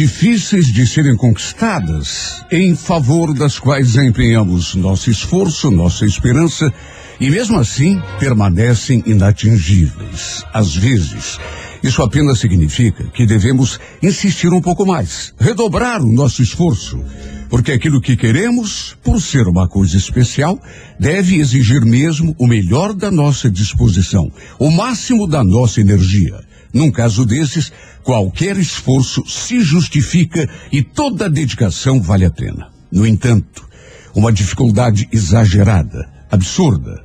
Difíceis de serem conquistadas, em favor das quais empenhamos nosso esforço, nossa esperança, e mesmo assim permanecem inatingíveis. Às vezes, isso apenas significa que devemos insistir um pouco mais, redobrar o nosso esforço, porque aquilo que queremos, por ser uma coisa especial, deve exigir mesmo o melhor da nossa disposição, o máximo da nossa energia. Num caso desses, qualquer esforço se justifica e toda dedicação vale a pena. No entanto, uma dificuldade exagerada, absurda,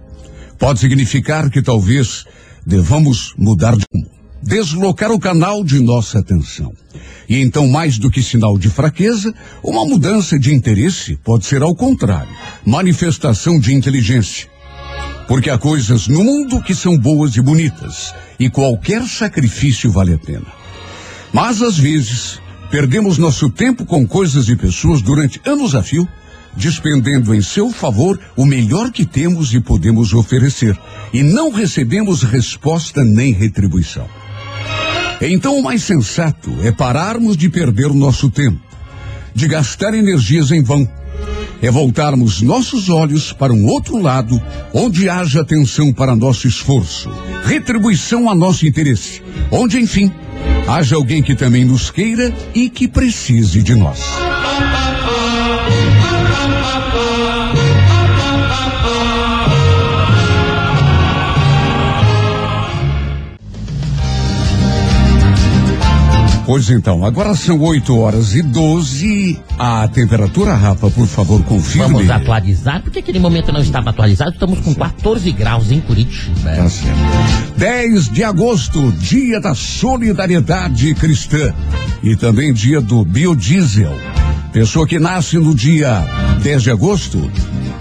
pode significar que talvez devamos mudar de rumo, deslocar o canal de nossa atenção. E então, mais do que sinal de fraqueza, uma mudança de interesse pode ser ao contrário, manifestação de inteligência. Porque há coisas no mundo que são boas e bonitas, e qualquer sacrifício vale a pena. Mas às vezes, perdemos nosso tempo com coisas e pessoas durante anos a fio, despendendo em seu favor o melhor que temos e podemos oferecer, e não recebemos resposta nem retribuição. Então o mais sensato é pararmos de perder o nosso tempo, de gastar energias em vão é voltarmos nossos olhos para um outro lado, onde haja atenção para nosso esforço, retribuição a nosso interesse, onde, enfim, haja alguém que também nos queira e que precise de nós. Pois então, agora são 8 horas e 12. A temperatura, Rafa, por favor, confirme. Vamos atualizar, porque aquele momento não estava atualizado. Estamos com 14 graus em Curitiba. Tá certo. 10 de agosto, dia da solidariedade cristã. E também dia do biodiesel. Pessoa que nasce no dia 10 de agosto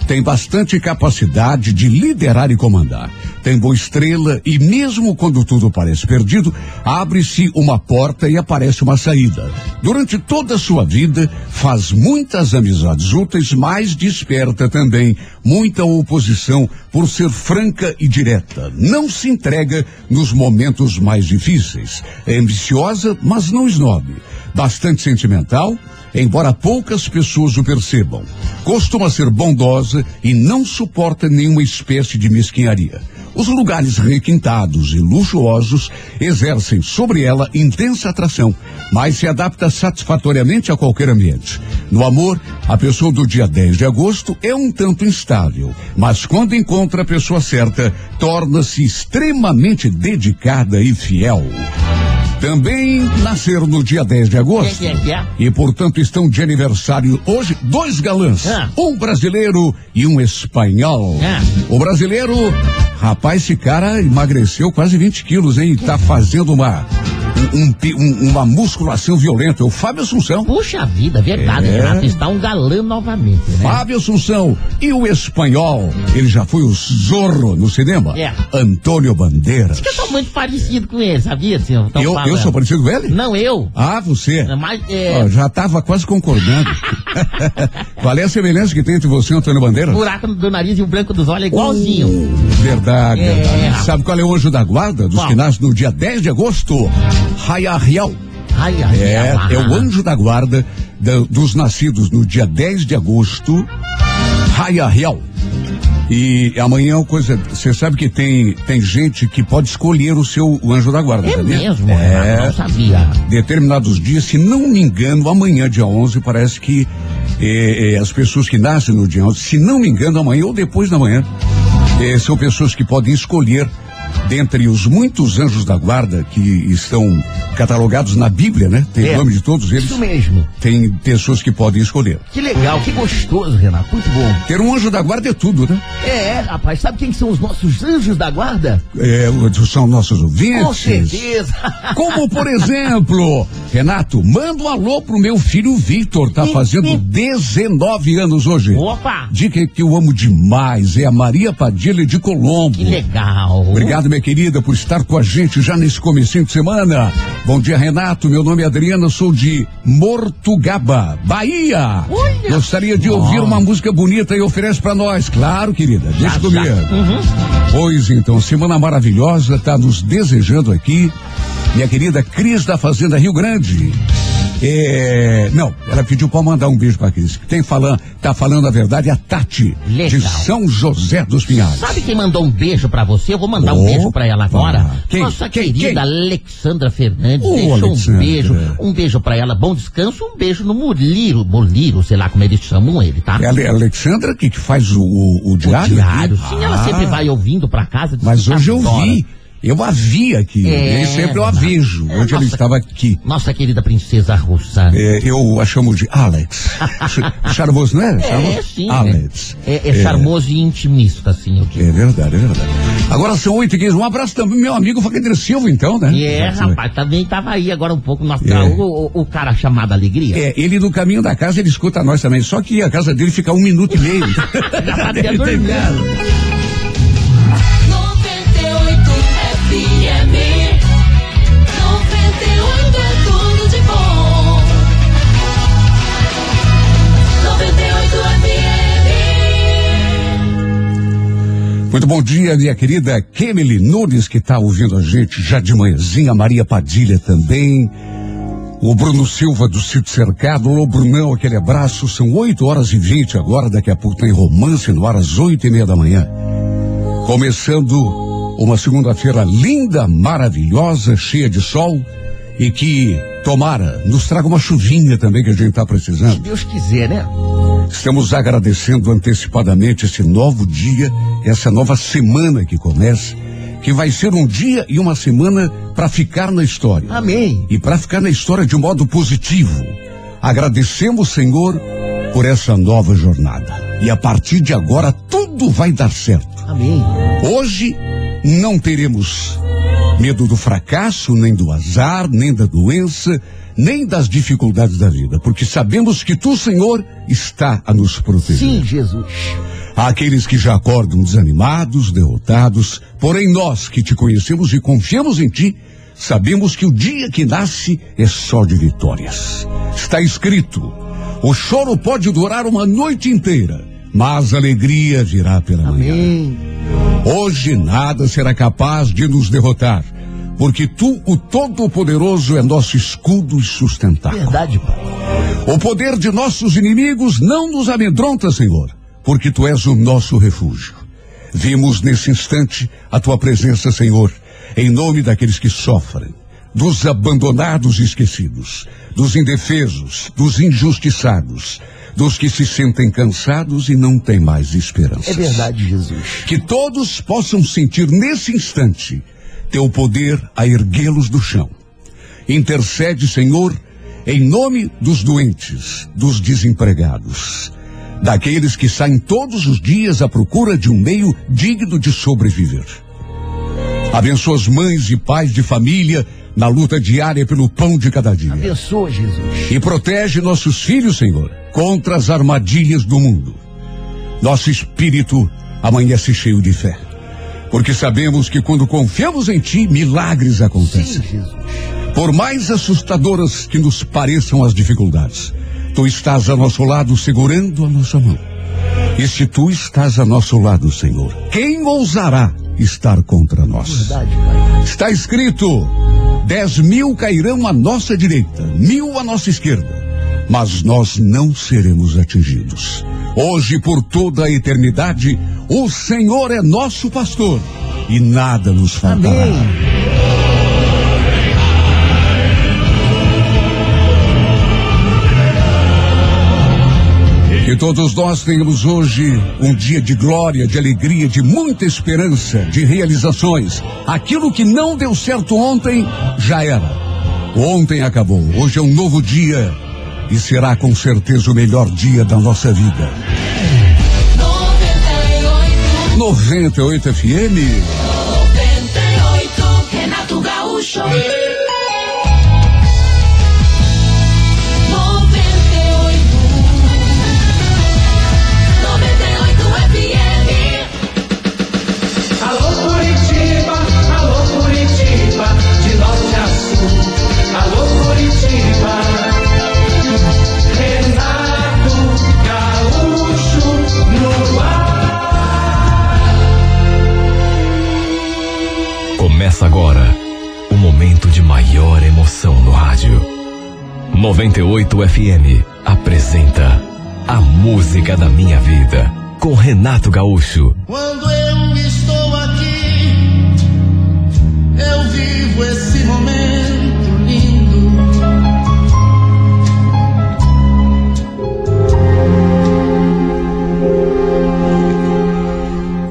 tem bastante capacidade de liderar e comandar. Tem boa estrela e mesmo quando tudo parece perdido, abre-se uma porta e aparece uma saída. Durante toda a sua vida, faz muitas amizades úteis, mas desperta também muita oposição por ser franca e direta. Não se entrega nos momentos mais difíceis. É ambiciosa, mas não esnobe. Bastante sentimental, embora poucas pessoas o percebam. Costuma ser bondosa e não suporta nenhuma espécie de mesquinharia. Os lugares requintados e luxuosos exercem sobre ela intensa atração, mas se adapta satisfatoriamente a qualquer ambiente. No amor, a pessoa do dia 10 de agosto é um tanto instável, mas quando encontra a pessoa certa, torna-se extremamente dedicada e fiel. Também nasceram no dia 10 de agosto. É, é? E, portanto, estão de aniversário hoje dois galãs. Ah. Um brasileiro e um espanhol. Ah. O brasileiro, rapaz, esse cara emagreceu quase 20 quilos, hein? E tá fazendo uma, um- um um- uma musculação violenta. É o Fábio Assunção. Puxa vida, verdade, É. Renato. Está um galã novamente, né? Fábio Assunção. E o espanhol, ele já foi o Zorro no cinema? É. Antônio Bandeiras. Eu sou muito parecido com ele, sabia, senhor? Tão Eu, eu sou parecido com ele? Não, eu. Ah, você. Mas, é, Ó, já estava quase concordando. Qual é a semelhança que tem entre você e Antônio Bandeiras? o buraco do nariz e o branco dos olhos é igualzinho. Uh, verdade, É. verdade. Sabe qual é o anjo da guarda dos que nascem no dia 10 de agosto? Ai, É, é o anjo da guarda da- dos nascidos no dia 10 de agosto. Raiariel. E amanhã coisa. Você sabe que tem, tem gente que pode escolher o seu o anjo da guarda, É sabia? mesmo, É não sabia. determinados dias, se não me engano, amanhã, dia 11, parece que eh, eh, as pessoas que nascem no dia 11, se não me engano, amanhã ou depois da manhã, eh, são pessoas que podem escolher dentre os muitos anjos da guarda que estão catalogados na Bíblia, né? Tem É. o nome de todos eles. Isso mesmo. Tem pessoas que podem escolher. Que legal, que gostoso, Renato. Muito bom. Ter um anjo da guarda é tudo, né? É, rapaz, sabe quem são os nossos anjos da guarda? É, são nossos ouvintes. Com certeza. Como, por exemplo, Renato, manda um alô pro meu filho Victor, tá fazendo 19 anos hoje. Opa! Dica que eu amo demais é a Maria Padilha de Colombo. Que legal. Obrigado, minha querida, por estar com a gente já nesse comecinho de semana. Bom dia, Renato. Meu nome é Adriana, sou de Mortugaba, Bahia. Olha Gostaria de ouvir uma música bonita e oferece para nós. Claro, querida. Deixa Já, comigo. já. Uhum. Pois então, semana maravilhosa, tá nos desejando aqui. Minha querida Cris da Fazenda Rio Grande. É, não, ela pediu para mandar um beijo pra Cris. Quem falando, tá falando a verdade é a Tati, de Legal. São José dos Pinhais. Sabe quem mandou um beijo pra você? Eu vou mandar um Opa. beijo pra ela agora. Quem? Nossa Quem? querida Quem? Alexandra Fernandes. Ô, Deixou Alexandra. um beijo. Um beijo pra ela. Bom descanso. Um beijo no Muliro. Muliro, sei lá como eles chamam ele, tá? É a Ale- Alexandra que, que faz o, o, o O diário? diário. aqui? Sim, ela Ah, sempre vai ouvindo pra casa. Mas que hoje eu vi. Eu a vi aqui. É, Nem sempre eu a vejo. É, ela nossa- estava aqui. Nossa querida princesa russa. É, eu a chamo de Alex. Ch- Charmoso, não é? É, Charmoso? sim. Alex. É, é charmoso e intimista, assim, eu digo. É verdade, é verdade. Agora são 8 e 15. Um abraço também, meu amigo Fagner Silva, então, né? É, rapaz, também tava aí agora um pouco. Nossa, É. o, o- o cara chamado Alegria. É, ele no caminho da casa, ele escuta nós também. Só que a casa dele fica um minuto e meio. Já tá até Ele tem dormindo. Muito bom dia, minha querida Kemily Nunes, que está ouvindo a gente já de manhãzinha. Maria Padilha também. O Bruno Silva do Sítio Cercado. Ô, Brunão, aquele abraço. São 8 horas e 20 agora. Daqui a pouco tem romance no ar às 8 e meia da manhã. Começando uma segunda-feira linda, maravilhosa, cheia de sol. E que, tomara, nos traga uma chuvinha também que a gente está precisando. Se Deus quiser, né? Estamos agradecendo antecipadamente esse novo dia, essa nova semana que começa, que vai ser um dia e uma semana para ficar na história. Amém. E para ficar na história de modo positivo. Agradecemos, Senhor, por essa nova jornada. E a partir de agora tudo vai dar certo. Amém. Hoje não teremos medo do fracasso, nem do azar, nem da doença, nem das dificuldades da vida, porque sabemos que tu, Senhor, está a nos proteger. Sim, Jesus. Aqueles que já acordam desanimados, derrotados, porém nós que te conhecemos e confiamos em ti, sabemos que o dia que nasce é só de vitórias. Está escrito: o choro pode durar uma noite inteira, mas a alegria virá pela manhã. Amém. Hoje nada será capaz de nos derrotar, porque tu, o Todo-Poderoso, é nosso escudo e sustentáculo. Verdade, Pai. O poder de nossos inimigos não nos amedronta, Senhor, porque tu és o nosso refúgio. Vimos nesse instante a tua presença, Senhor, em nome daqueles que sofrem, dos abandonados e esquecidos, dos indefesos, dos injustiçados, dos que se sentem cansados e não têm mais esperança. É verdade, Jesus. Que todos possam sentir nesse instante teu poder a erguê-los do chão. Intercede, Senhor, em nome dos doentes, dos desempregados, daqueles que saem todos os dias à procura de um meio digno de sobreviver. Abençoa as mães e pais de família na luta diária pelo pão de cada dia. Abençoa, Jesus. E protege nossos filhos, Senhor, contra as armadilhas do mundo. Nosso espírito amanhece cheio de fé. Porque sabemos que quando confiamos em Ti, milagres Sim, acontecem. Jesus. Por mais assustadoras que nos pareçam as dificuldades, Tu estás a nosso lado segurando a nossa mão. E se Tu estás a nosso lado, Senhor, quem ousará estar contra nós? Verdade. Está escrito: dez mil cairão à nossa direita, mil à nossa esquerda, mas nós não seremos atingidos. Hoje, por toda a eternidade, o Senhor é nosso pastor e nada nos faltará. Amém. Que todos nós tenhamos hoje um dia de glória, de alegria, de muita esperança, de realizações. Aquilo que não deu certo ontem, já era. Ontem acabou. Hoje é um novo dia e será com certeza o melhor dia da nossa vida. 98 98 FM. 98 Renato Gaúcho Começa agora o momento de maior emoção no rádio. 98 FM apresenta A Música da Minha Vida com Renato Gaúcho. Quando eu estou aqui, eu vivo esse momento lindo.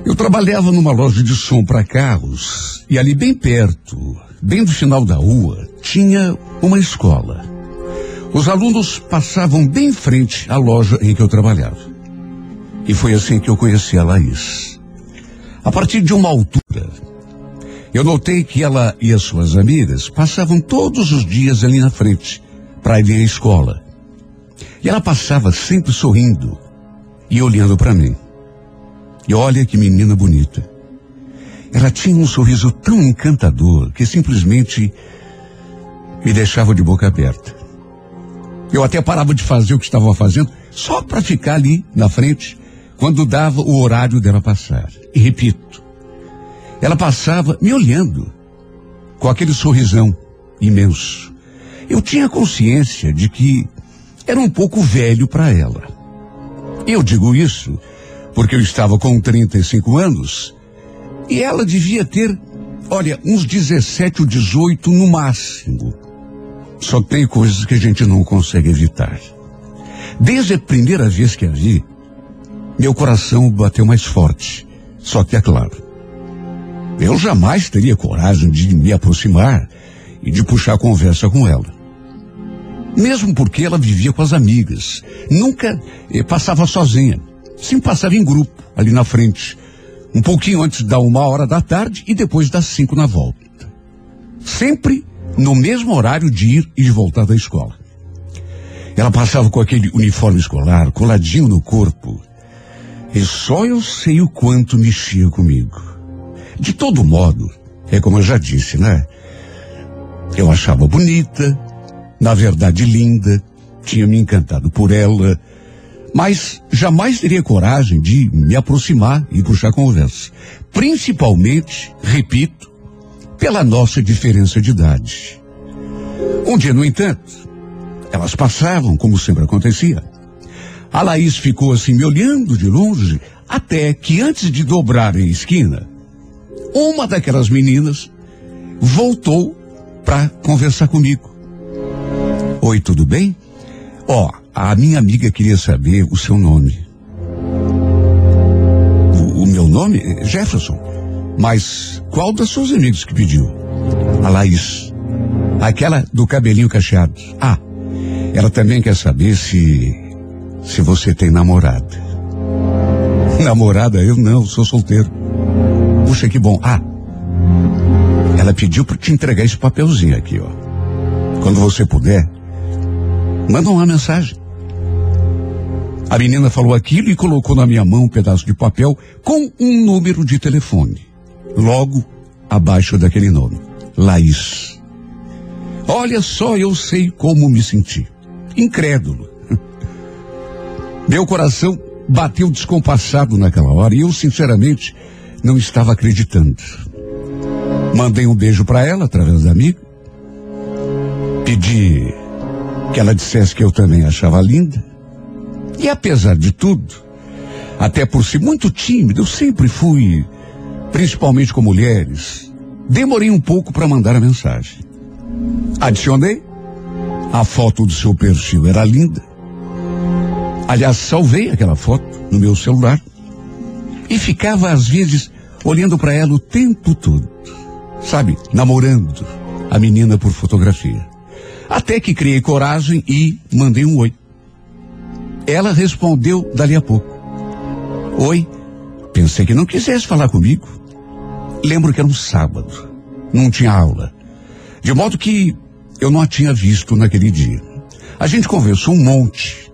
Eu trabalhava numa loja de som para carros e ali bem perto, bem no final da rua, tinha uma escola. Os alunos passavam bem em frente à loja em que eu trabalhava. E foi assim que eu conheci a Laís. A partir de uma altura, eu notei que ela e as suas amigas passavam todos os dias ali na frente para ir à escola. E ela passava sempre sorrindo e olhando para mim. E olha que menina bonita. Ela tinha um sorriso tão encantador que simplesmente me deixava de boca aberta. Eu até parava de fazer o que estava fazendo só para ficar ali na frente quando dava o horário dela passar. E repito, ela passava me olhando com aquele sorrisão imenso. Eu tinha consciência de que era um pouco velho para ela. Eu digo isso porque eu estava com 35 anos e ela devia ter, olha, uns 17 ou 18 no máximo. Só tem coisas que a gente não consegue evitar. Desde a primeira vez que a vi, meu coração bateu mais forte. Só que é claro, eu jamais teria coragem de me aproximar e de puxar conversa com ela. Mesmo porque ela vivia com as amigas, nunca eh, passava sozinha. Sempre passava em grupo, ali na frente. Um pouquinho antes da uma hora da tarde e depois das cinco na volta. Sempre no mesmo horário de ir e de voltar da escola. Ela passava com aquele uniforme escolar coladinho no corpo. E só eu sei o quanto mexia comigo. De todo modo, é como eu já disse, né? Eu achava bonita, na verdade linda, tinha me encantado por ela, mas jamais teria coragem de me aproximar e puxar conversa. Principalmente, repito, pela nossa diferença de idade. Um dia, no entanto, elas passavam, como sempre acontecia. A Laís ficou assim me olhando de longe, até que antes de dobrar a esquina, uma daquelas meninas voltou para conversar comigo. Oi, tudo bem? Ó, a minha amiga queria saber o seu nome. O, o meu nome? Jefferson. Mas qual das suas amigas que pediu? A Laís. Aquela do cabelinho cacheado. Ah, ela também quer saber se. se você tem namorada. Namorada? Eu não, sou solteiro. Puxa, que bom. Ah, ela pediu para te entregar esse papelzinho aqui, ó. Quando você puder, manda uma mensagem. A menina falou aquilo e colocou na minha mão um pedaço de papel com um número de telefone. Logo abaixo daquele nome, Laís. Olha só, eu sei como me senti. Incrédulo. Meu coração bateu descompassado naquela hora e eu, sinceramente, não estava acreditando. Mandei um beijo para ela através da amiga. Pedi que ela dissesse que eu também achava linda. E apesar de tudo, até por ser muito tímido, eu sempre fui, principalmente com mulheres, demorei um pouco para mandar a mensagem. Adicionei. A foto do seu perfil era linda. Aliás, salvei aquela foto no meu celular e ficava às vezes olhando para ela o tempo todo. Sabe, namorando a menina por fotografia. Até que criei coragem e mandei um oi. Ela respondeu dali a pouco. Oi, pensei que não quisesse falar comigo. Lembro que era um sábado, não tinha aula. De modo que eu não a tinha visto naquele dia. A gente conversou um monte.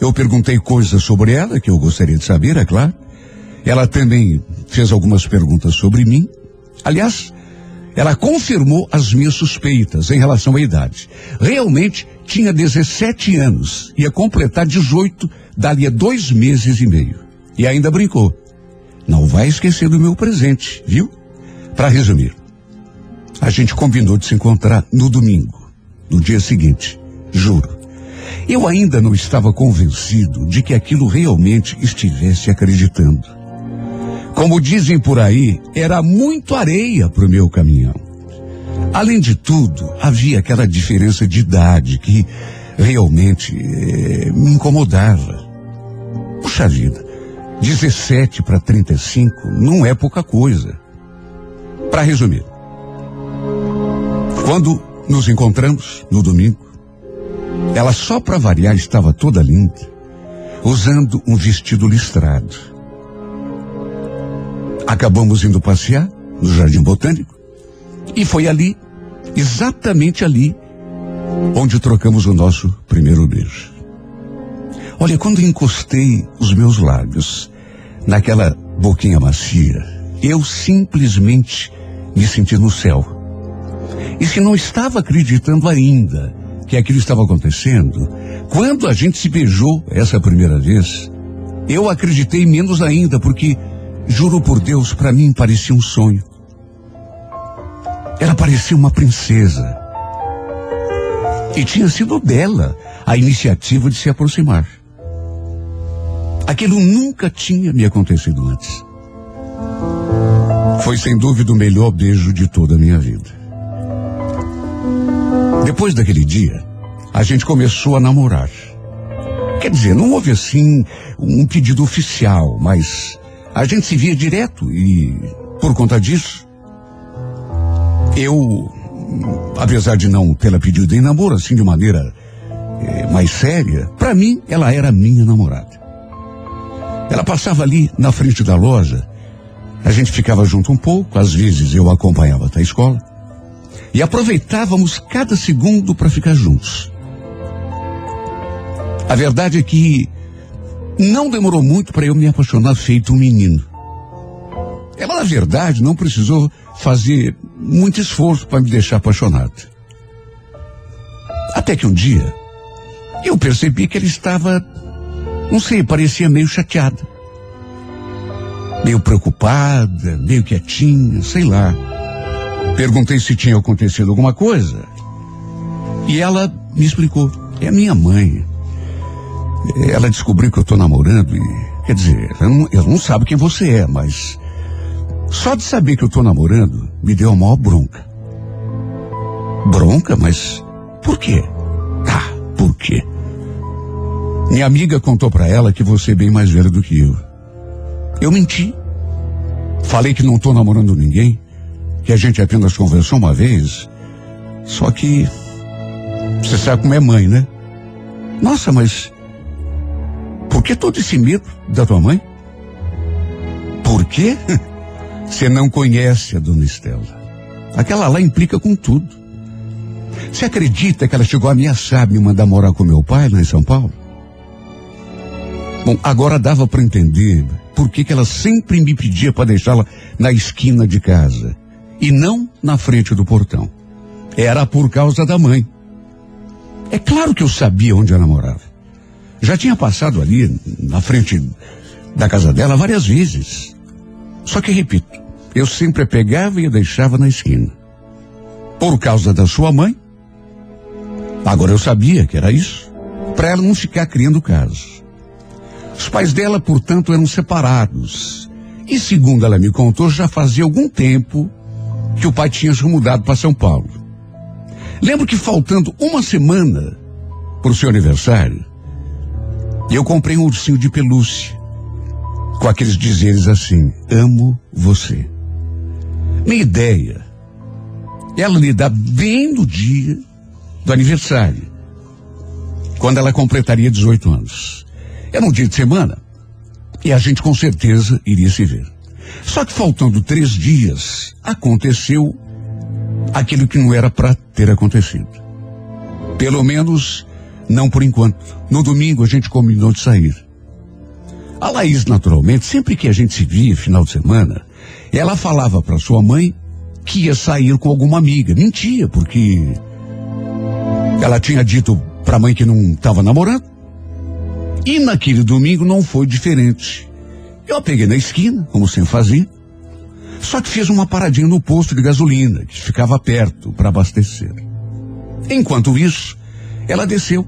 Eu perguntei coisas sobre ela que eu gostaria de saber, é claro. Ela também fez algumas perguntas sobre mim. Aliás, ela confirmou as minhas suspeitas em relação à idade. Realmente tinha 17 anos, ia completar 18 dali a dois meses e meio. E ainda brincou. Não vai esquecer do meu presente, viu? Para resumir, a gente combinou de se encontrar no domingo, no dia seguinte. Juro. Eu ainda não estava convencido de que aquilo realmente estivesse acreditando. Como dizem por aí, era muito areia para o meu caminhão. Além de tudo, havia aquela diferença de idade que realmente eh, me incomodava. Puxa vida, 17 para 35 não é pouca coisa. Para resumir, quando nos encontramos no domingo, ela só para variar estava toda linda, usando um vestido listrado. Acabamos indo passear no Jardim Botânico e foi ali, exatamente ali, onde trocamos o nosso primeiro beijo. Olha, quando encostei os meus lábios naquela boquinha macia, eu simplesmente me senti no céu. E se não estava acreditando ainda que aquilo estava acontecendo, quando a gente se beijou essa primeira vez, eu acreditei menos ainda, porque, juro por Deus, para mim parecia um sonho. Ela parecia uma princesa. E tinha sido dela a iniciativa de se aproximar. Aquilo nunca tinha me acontecido antes. Foi sem dúvida o melhor beijo de toda a minha vida. Depois daquele dia, a gente começou a namorar. Quer dizer, não houve assim um pedido oficial, mas a gente se via direto e, por conta disso, eu, apesar de não tê-la pedido em namoro assim de maneira eh, mais séria, para mim ela era minha namorada. Ela passava ali na frente da loja, a gente ficava junto um pouco, às vezes eu acompanhava até a escola, e aproveitávamos cada segundo para ficar juntos. A verdade é que não demorou muito para eu me apaixonar feito um menino. Ela, na verdade, não precisou fazer muito esforço para me deixar apaixonado. Até que um dia, eu percebi que ela estava, não sei, parecia meio chateada. Meio preocupada, meio quietinha, sei lá. Perguntei se tinha acontecido alguma coisa. E ela me explicou. É a minha mãe. Ela descobriu que eu estou namorando e, quer dizer, ela não, ela não sabe quem você é, mas só de saber que eu estou namorando me deu a maior bronca. Bronca? Mas por quê? Ah, por quê? Minha amiga contou para ela que você é bem mais velha do que eu. Eu menti. Falei que não estou namorando ninguém, que a gente apenas conversou uma vez. Só que você sabe como é mãe, né? Nossa, mas por que todo esse medo da tua mãe? Por quê? Você não conhece a dona Estela. Aquela lá implica com tudo. Você acredita que ela chegou a ameaçar me mandar morar com meu pai lá em São Paulo? Bom, agora dava para entender por que, que ela sempre me pedia para deixá-la na esquina de casa e não na frente do portão. Era por causa da mãe. É claro que eu sabia onde ela morava. Já tinha passado ali na frente da casa dela várias vezes. Só que, repito, eu sempre a pegava e a deixava na esquina. Por causa da sua mãe. Agora eu sabia que era isso. Para ela não ficar criando casos. Os pais dela, portanto, eram separados. E segundo ela me contou, já fazia algum tempo que o pai tinha se mudado para São Paulo. Lembro que faltando uma semana para o seu aniversário, eu comprei um ursinho de pelúcia com aqueles dizeres assim: amo você. Minha ideia, ela lhe dá bem no dia do aniversário, quando ela completaria 18 anos. Era um dia de semana e a gente com certeza iria se ver. Só que faltando três dias, aconteceu aquilo que não era para ter acontecido. Pelo menos, não por enquanto. No domingo a gente combinou de sair. A Laís, naturalmente, sempre que a gente se via final de semana, ela falava para sua mãe que ia sair com alguma amiga. Mentia, porque ela tinha dito para a mãe que não estava namorando. E naquele domingo não foi diferente. Eu peguei na esquina, como sempre fazia. Só que fez uma paradinha no posto de gasolina, que ficava perto, para abastecer. Enquanto isso, ela desceu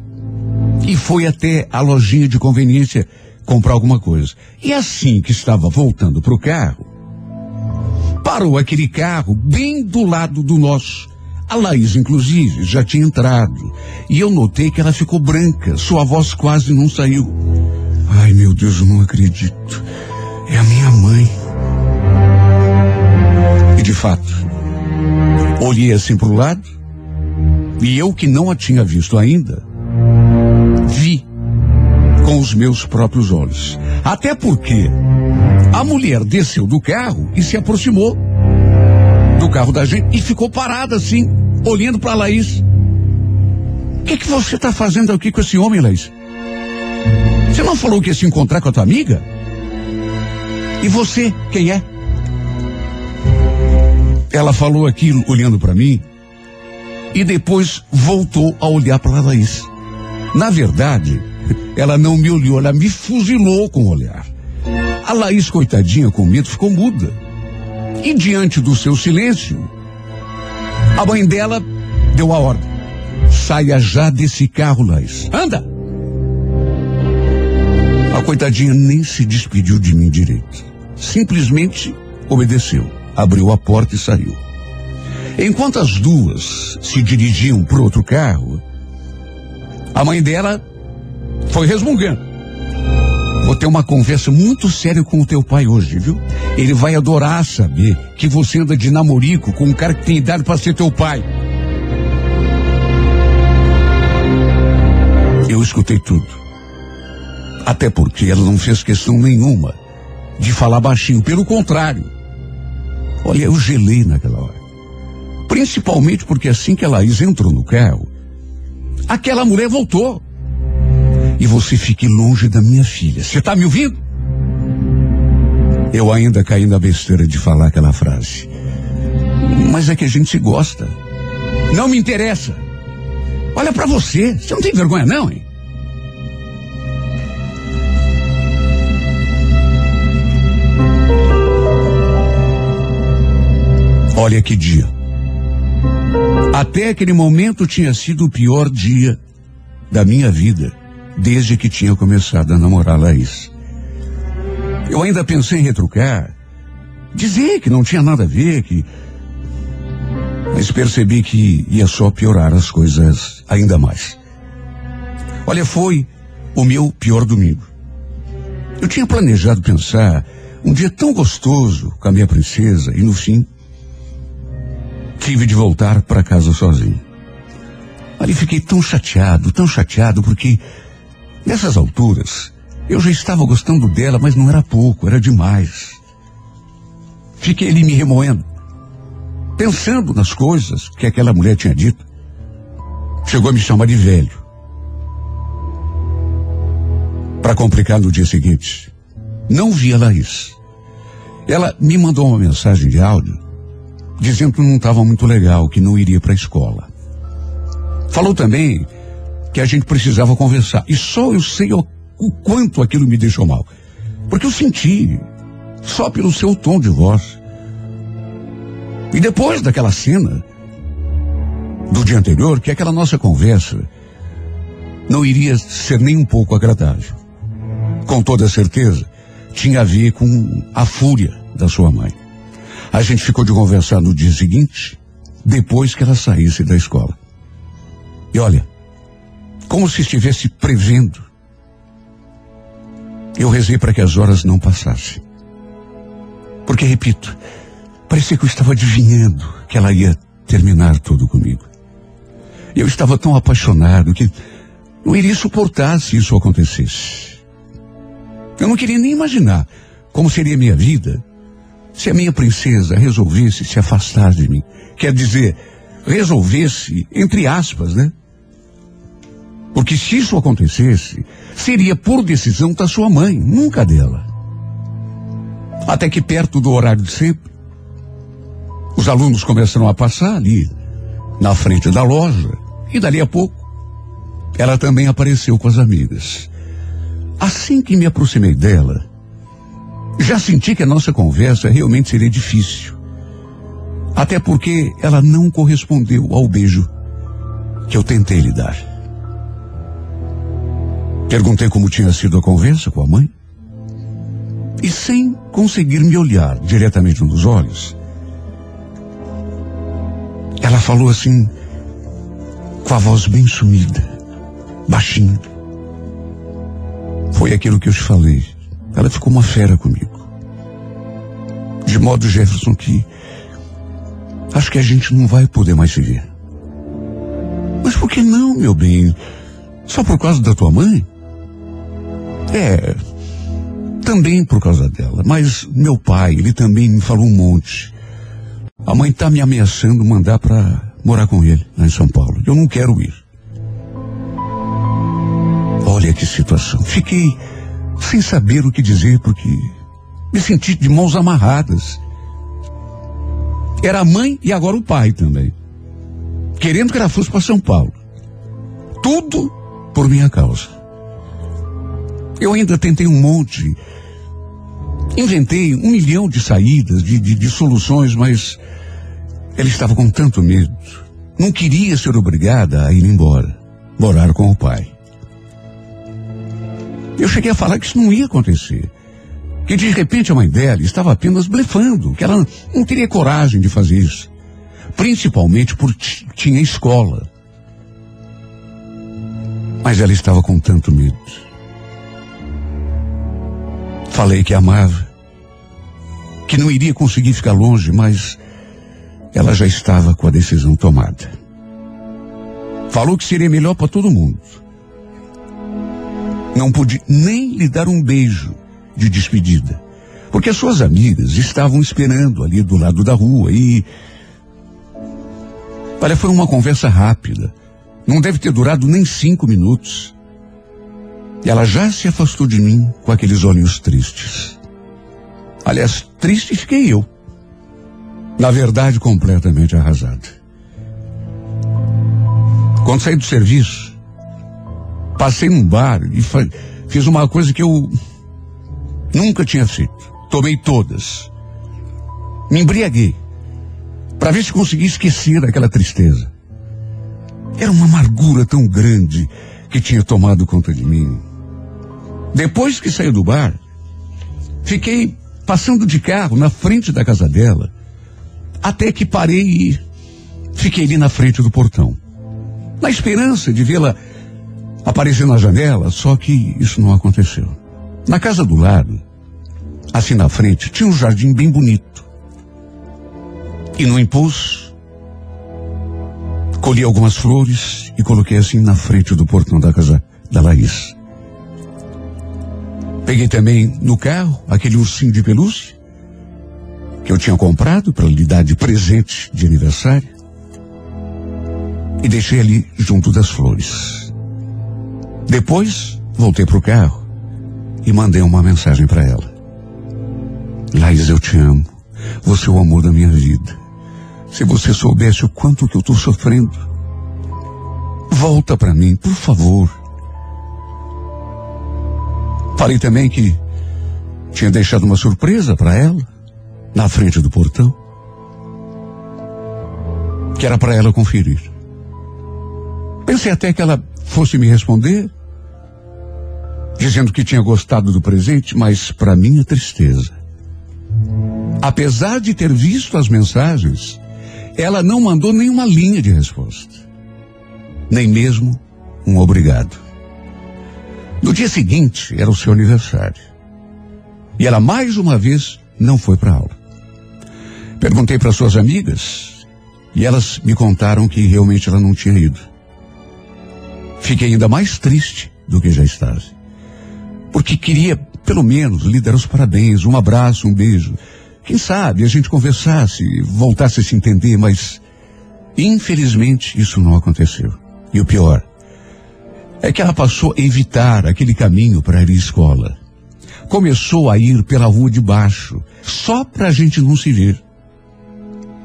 e foi até a lojinha de conveniência comprar alguma coisa. E assim que estava voltando para o carro, parou aquele carro bem do lado do nosso. A Laís, inclusive, já tinha entrado. E eu notei que ela ficou branca. Sua voz quase não saiu. Ai, meu Deus, eu não acredito. É a minha mãe. E de fato, olhei assim para o lado. E eu que não a tinha visto ainda, vi com os meus próprios olhos. Até porque a mulher desceu do carro e se aproximou do carro da gente e ficou parada assim, olhando para Laís. O que, que você está fazendo aqui com esse homem, Laís? Você não falou que ia se encontrar com a tua amiga? E você, quem é? Ela falou aquilo olhando para mim e depois voltou a olhar para Laís. Na verdade, ela não me olhou, ela me fuzilou com o olhar. A Laís, coitadinha, com medo, ficou muda. E diante do seu silêncio, a mãe dela deu a ordem. Saia já desse carro, Laís. Anda! A coitadinha nem se despediu de mim direito. Simplesmente obedeceu, abriu a porta e saiu. Enquanto as duas se dirigiam para outro carro, a mãe dela foi resmungando. Vou ter uma conversa muito séria com o teu pai hoje, viu? Ele vai adorar saber que você anda de namorico com um cara que tem idade para ser teu pai. Eu escutei tudo. Até porque ela não fez questão nenhuma de falar baixinho. Pelo contrário. Olha, eu gelei naquela hora. Principalmente porque assim que a Laís entrou no carro, aquela mulher voltou. E você fique longe da minha filha. Você está me ouvindo? Eu ainda caí na besteira de falar aquela frase. Mas é que a gente se gosta. Não me interessa. Olha para você. Você não tem vergonha, não, hein? Olha que dia. Até aquele momento tinha sido o pior dia da minha vida, desde que tinha começado a namorar Laís. Eu ainda pensei em retrucar, dizer que não tinha nada a ver, que. Mas percebi que ia só piorar as coisas ainda mais. Olha, foi o meu pior domingo. Eu tinha planejado pensar um dia tão gostoso com a minha princesa e no fim tive de voltar para casa sozinho. Ali fiquei tão chateado, tão chateado, porque nessas alturas eu já estava gostando dela, mas não era pouco, era demais. Fiquei ali me remoendo, pensando nas coisas que aquela mulher tinha dito. Chegou a me chamar de velho. Para complicar no dia seguinte, não vi a Laís. Ela me mandou uma mensagem de áudio dizendo que não estava muito legal, que não iria para a escola. Falou também que a gente precisava conversar. E só eu sei o, o quanto aquilo me deixou mal. Porque eu senti, só pelo seu tom de voz. E depois daquela cena do dia anterior, que aquela nossa conversa não iria ser nem um pouco agradável. Com toda certeza, tinha a ver com a fúria da sua mãe. A gente ficou de conversar no dia seguinte, depois que ela saísse da escola. E olha, como se estivesse prevendo, eu rezei para que as horas não passassem. Porque, repito, parecia que eu estava adivinhando que ela ia terminar tudo comigo. Eu estava tão apaixonado que não iria suportar se isso acontecesse. Eu não queria nem imaginar como seria minha vida se a minha princesa resolvesse se afastar de mim, quer dizer, resolvesse, entre aspas, né? Porque se isso acontecesse, seria por decisão da sua mãe, nunca dela. Até que perto do horário de sempre, os alunos começaram a passar ali, na frente da loja, e dali a pouco, ela também apareceu com as amigas. Assim que me aproximei dela, Já senti que a nossa conversa realmente seria difícil. Até porque ela não correspondeu ao beijo que eu tentei lhe dar. Perguntei como tinha sido a conversa com a mãe. E sem conseguir me olhar diretamente nos olhos, ela falou assim, com a voz bem sumida, baixinho. Foi aquilo que eu te falei. Ela ficou uma fera comigo. De modo, Jefferson, que acho que a gente não vai poder mais se ver. Mas por que não, meu bem? Só por causa da tua mãe? É, também por causa dela. Mas meu pai, ele também me falou um monte. A mãe tá me ameaçando mandar para morar com ele, lá em São Paulo. Eu não quero ir. Olha que situação. Fiquei sem saber o que dizer, porque me senti de mãos amarradas. Era a mãe e agora o pai também. Querendo que ela fosse para São Paulo. Tudo por minha causa. Eu ainda tentei um monte. Inventei um milhão de saídas, de, de, de soluções, mas ela estava com tanto medo. Não queria ser obrigada a ir embora, morar com o pai. Eu cheguei a falar que isso não ia acontecer. Que de repente a mãe dela estava apenas blefando, que ela não teria coragem de fazer isso. Principalmente porque tinha escola. Mas ela estava com tanto medo. Falei que amava, que não iria conseguir ficar longe, mas ela já estava com a decisão tomada. Falou que seria melhor para todo mundo. Não pude nem lhe dar um beijo de despedida, porque as suas amigas estavam esperando ali do lado da rua e. Olha, foi uma conversa rápida. Não deve ter durado nem cinco minutos. Ela já se afastou de mim com aqueles olhos tristes. Aliás, triste fiquei eu. Na verdade, completamente arrasado. Quando saí do serviço, passei num bar e fiz uma coisa que eu nunca tinha feito. Tomei todas. Me embriaguei. Para ver se conseguia esquecer aquela tristeza. Era uma amargura tão grande que tinha tomado conta de mim. Depois que saí do bar, fiquei passando de carro na frente da casa dela, até que parei e fiquei ali na frente do portão. Na esperança de vê-la aparecer na janela, só que isso não aconteceu. Na casa do lado, assim na frente, tinha um jardim bem bonito. E no impulso, colhi algumas flores e coloquei assim na frente do portão da casa da Laís. Peguei também no carro aquele ursinho de pelúcia que eu tinha comprado para lhe dar de presente de aniversário e deixei ali junto das flores. Depois voltei para o carro e mandei uma mensagem para ela. Laís, eu te amo. Você é o amor da minha vida. Se você soubesse o quanto que eu estou sofrendo, volta para mim, por favor. Falei também que tinha deixado uma surpresa para ela na frente do portão, que era para ela conferir. Pensei até que ela fosse me responder, dizendo que tinha gostado do presente, mas para minha tristeza, apesar de ter visto as mensagens, ela não mandou nenhuma linha de resposta, nem mesmo um obrigado. No dia seguinte era o seu aniversário. E ela mais uma vez não foi para aula. Perguntei para suas amigas e elas me contaram que realmente ela não tinha ido. Fiquei ainda mais triste do que já estava. Porque queria, pelo menos, lhe dar os parabéns, um abraço, um beijo. Quem sabe a gente conversasse, voltasse a se entender, mas infelizmente isso não aconteceu. E o pior é que ela passou a evitar aquele caminho para ir à escola. Começou a ir pela rua de baixo, só para a gente não se ver.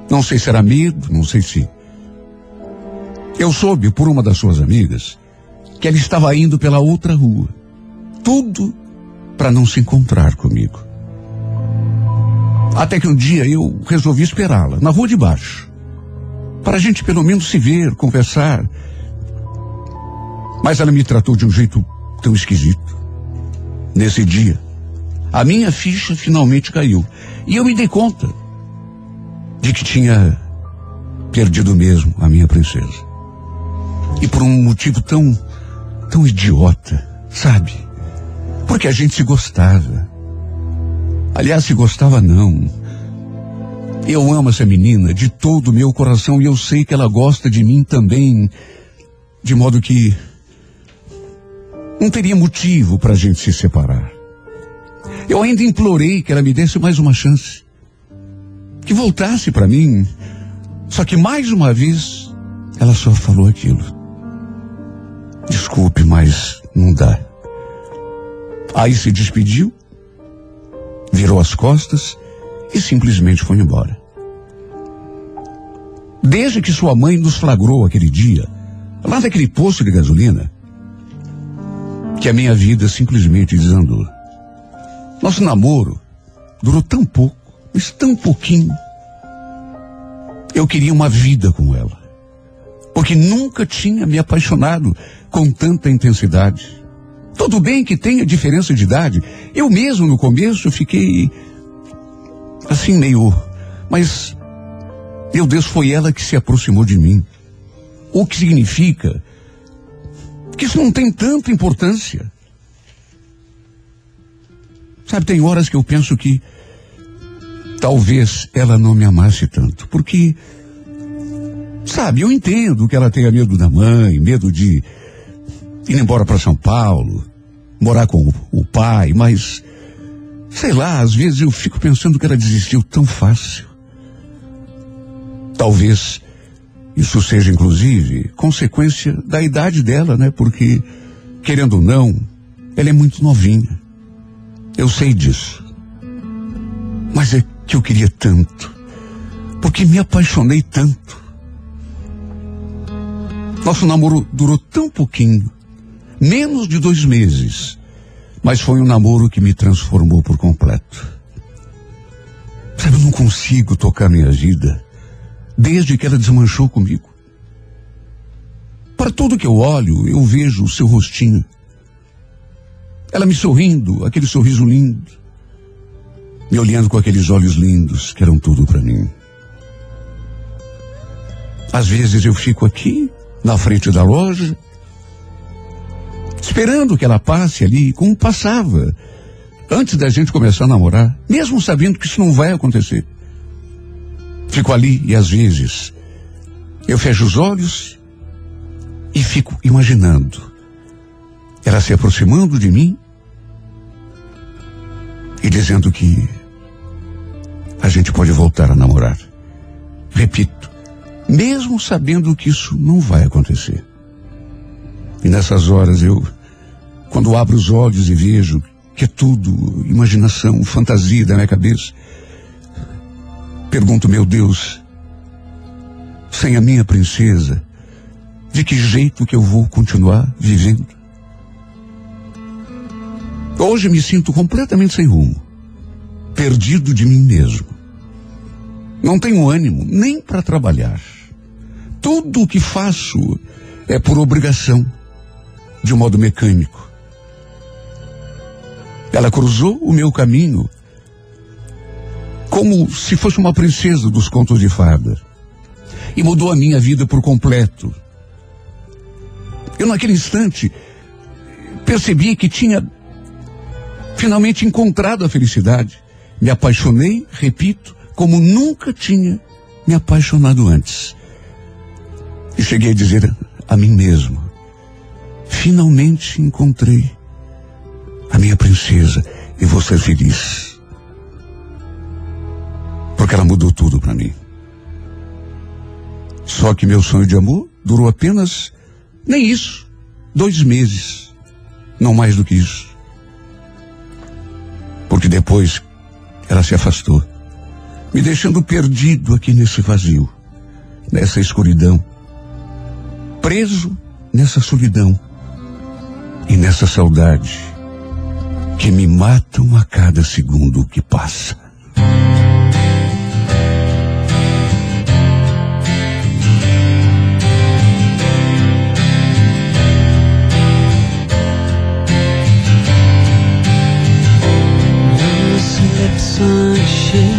Não sei se era medo, não sei se. Eu soube por uma das suas amigas que ela estava indo pela outra rua. Tudo para não se encontrar comigo. Até que um dia eu resolvi esperá-la, na rua de baixo. Para a gente pelo menos se ver, conversar. Mas ela me tratou de um jeito tão esquisito. Nesse dia, a minha ficha finalmente caiu. E eu me dei conta de que tinha perdido mesmo a minha princesa. E por um motivo tão, tão idiota, sabe? Porque a gente se gostava. Aliás, se gostava não. Eu amo essa menina de todo o meu coração e eu sei que ela gosta de mim também. De modo que não teria motivo para a gente se separar. Eu ainda implorei que ela me desse mais uma chance. Que voltasse para mim. Só que mais uma vez ela só falou aquilo. Desculpe, mas não dá. Aí se despediu, virou as costas e simplesmente foi embora. Desde que sua mãe nos flagrou aquele dia, lá naquele posto de gasolina, que a minha vida simplesmente desandou. Nosso namoro durou tão pouco, mas tão pouquinho. Eu queria uma vida com ela, porque nunca tinha me apaixonado com tanta intensidade. Tudo bem que tenha diferença de idade. Eu mesmo no começo fiquei assim meio, mas meu Deus foi ela que se aproximou de mim. O que significa que isso não tem tanta importância. Sabe, tem horas que eu penso que talvez ela não me amasse tanto, porque sabe, eu entendo que ela tenha medo da mãe, medo de ir embora para São Paulo, morar com o, pai, mas sei lá, às vezes eu fico pensando que ela desistiu tão fácil. Talvez isso seja, inclusive, consequência da idade dela, né? Porque, querendo ou não, ela é muito novinha. Eu sei disso. Mas é que eu queria tanto. Porque me apaixonei tanto. Nosso namoro durou tão pouquinho menos de dois meses. Mas foi um namoro que me transformou por completo. Sabe, eu não consigo tocar minha vida desde que ela desmanchou comigo. Para tudo que eu olho, eu vejo o seu rostinho. Ela me sorrindo, aquele sorriso lindo. Me olhando com aqueles olhos lindos que eram tudo para mim. Às vezes eu fico aqui, na frente da loja, esperando que ela passe ali, como passava, antes da gente começar a namorar, mesmo sabendo que isso não vai acontecer. Fico ali e às vezes eu fecho os olhos e fico imaginando ela se aproximando de mim e dizendo que a gente pode voltar a namorar. Repito, mesmo sabendo que isso não vai acontecer. E nessas horas eu, quando abro os olhos e vejo que é tudo imaginação, fantasia da minha cabeça, pergunto, meu Deus, sem a minha princesa, de que jeito que eu vou continuar vivendo? Hoje me sinto completamente sem rumo, perdido de mim mesmo. Não tenho ânimo nem para trabalhar. Tudo o que faço é por obrigação de um modo mecânico. Ela cruzou o meu caminho como se fosse uma princesa dos contos de fada e mudou a minha vida por completo. Eu naquele instante percebi que tinha finalmente encontrado a felicidade. Me apaixonei, repito, como nunca tinha me apaixonado antes. E cheguei a dizer a mim mesmo: Finalmente encontrei a minha princesa e vou ser feliz. Porque ela mudou tudo para mim. Só que meu sonho de amor durou apenas nem isso, dois meses, não mais do que isso. Porque depois ela se afastou, me deixando perdido aqui nesse vazio, nessa escuridão, preso nessa solidão e nessa saudade que me matam a cada segundo que passa. 自信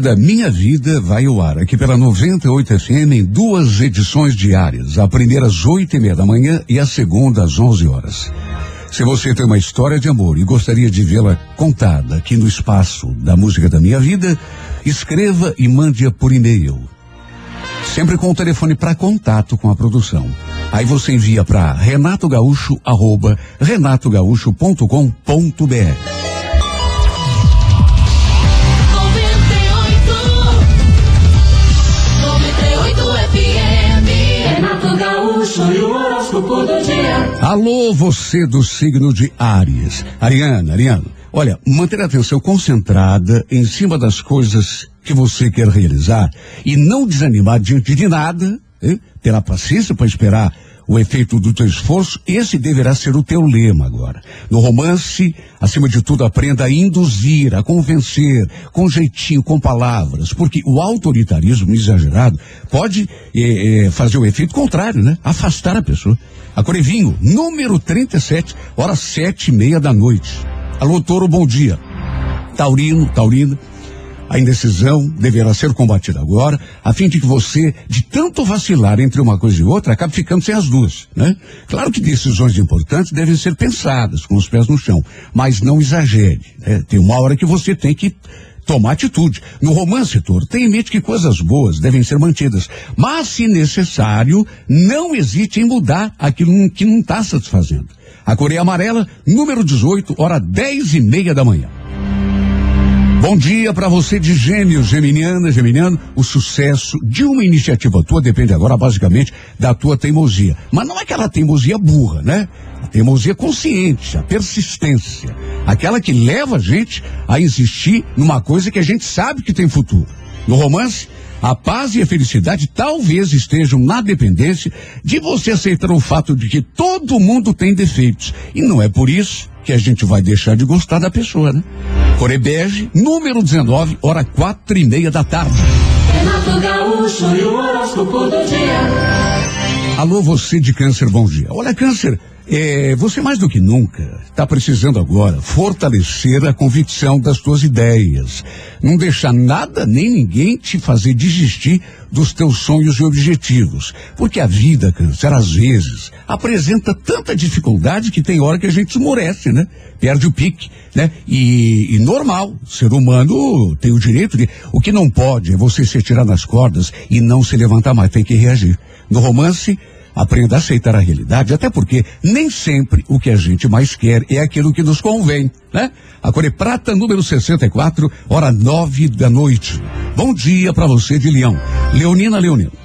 da minha vida vai ao ar aqui pela 98 FM em duas edições diárias. A primeira às oito e meia da manhã e a segunda às 11 horas. Se você tem uma história de amor e gostaria de vê-la contada aqui no espaço da música da minha vida, escreva e mande-a por e-mail. Sempre com o telefone para contato com a produção. Aí você envia para Renato Alô, você do signo de Áries. Ariana, Ariana, olha, manter a atenção concentrada em cima das coisas que você quer realizar e não desanimar diante de nada, hein? ter a paciência para esperar o efeito do teu esforço, esse deverá ser o teu lema agora. No romance, acima de tudo, aprenda a induzir, a convencer, com jeitinho, com palavras, porque o autoritarismo exagerado pode eh, eh, fazer o efeito contrário, né? Afastar a pessoa. A Corevinho, número 37, hora sete e meia da noite. Alô, Toro, bom dia. Taurino, Taurino, a indecisão deverá ser combatida agora, a fim de que você, de tanto vacilar entre uma coisa e outra, acabe ficando sem as duas, né? Claro que decisões importantes devem ser pensadas com os pés no chão, mas não exagere, né? Tem uma hora que você tem que tomar atitude. No romance, Toro, tenha em mente que coisas boas devem ser mantidas, mas, se necessário, não hesite em mudar aquilo que não está satisfazendo. A Coreia Amarela, número 18, hora dez e meia da manhã. Bom dia para você de gêmeos, geminiana, geminiano. O sucesso de uma iniciativa tua depende agora basicamente da tua teimosia. Mas não é aquela teimosia burra, né? A teimosia consciente, a persistência. Aquela que leva a gente a insistir numa coisa que a gente sabe que tem futuro. No romance, a paz e a felicidade talvez estejam na dependência de você aceitar o fato de que todo mundo tem defeitos. E não é por isso que a gente vai deixar de gostar da pessoa, né? Corebege, número 19, hora quatro e meia da tarde. Renato Gaúcho e o horóscopo do dia. Alô, você de câncer, bom dia. Olha, câncer, é, você mais do que nunca está precisando agora fortalecer a convicção das suas ideias. Não deixar nada nem ninguém te fazer desistir dos teus sonhos e objetivos. Porque a vida, câncer, às vezes, apresenta tanta dificuldade que tem hora que a gente esmorece, né? Perde o pique, né? E, e normal, ser humano tem o direito de. O que não pode é você se tirar nas cordas e não se levantar mais, tem que reagir. No romance, Aprenda a aceitar a realidade, até porque nem sempre o que a gente mais quer é aquilo que nos convém, né? A Core Prata, número 64, hora nove da noite. Bom dia para você de Leão. Leonina Leonino.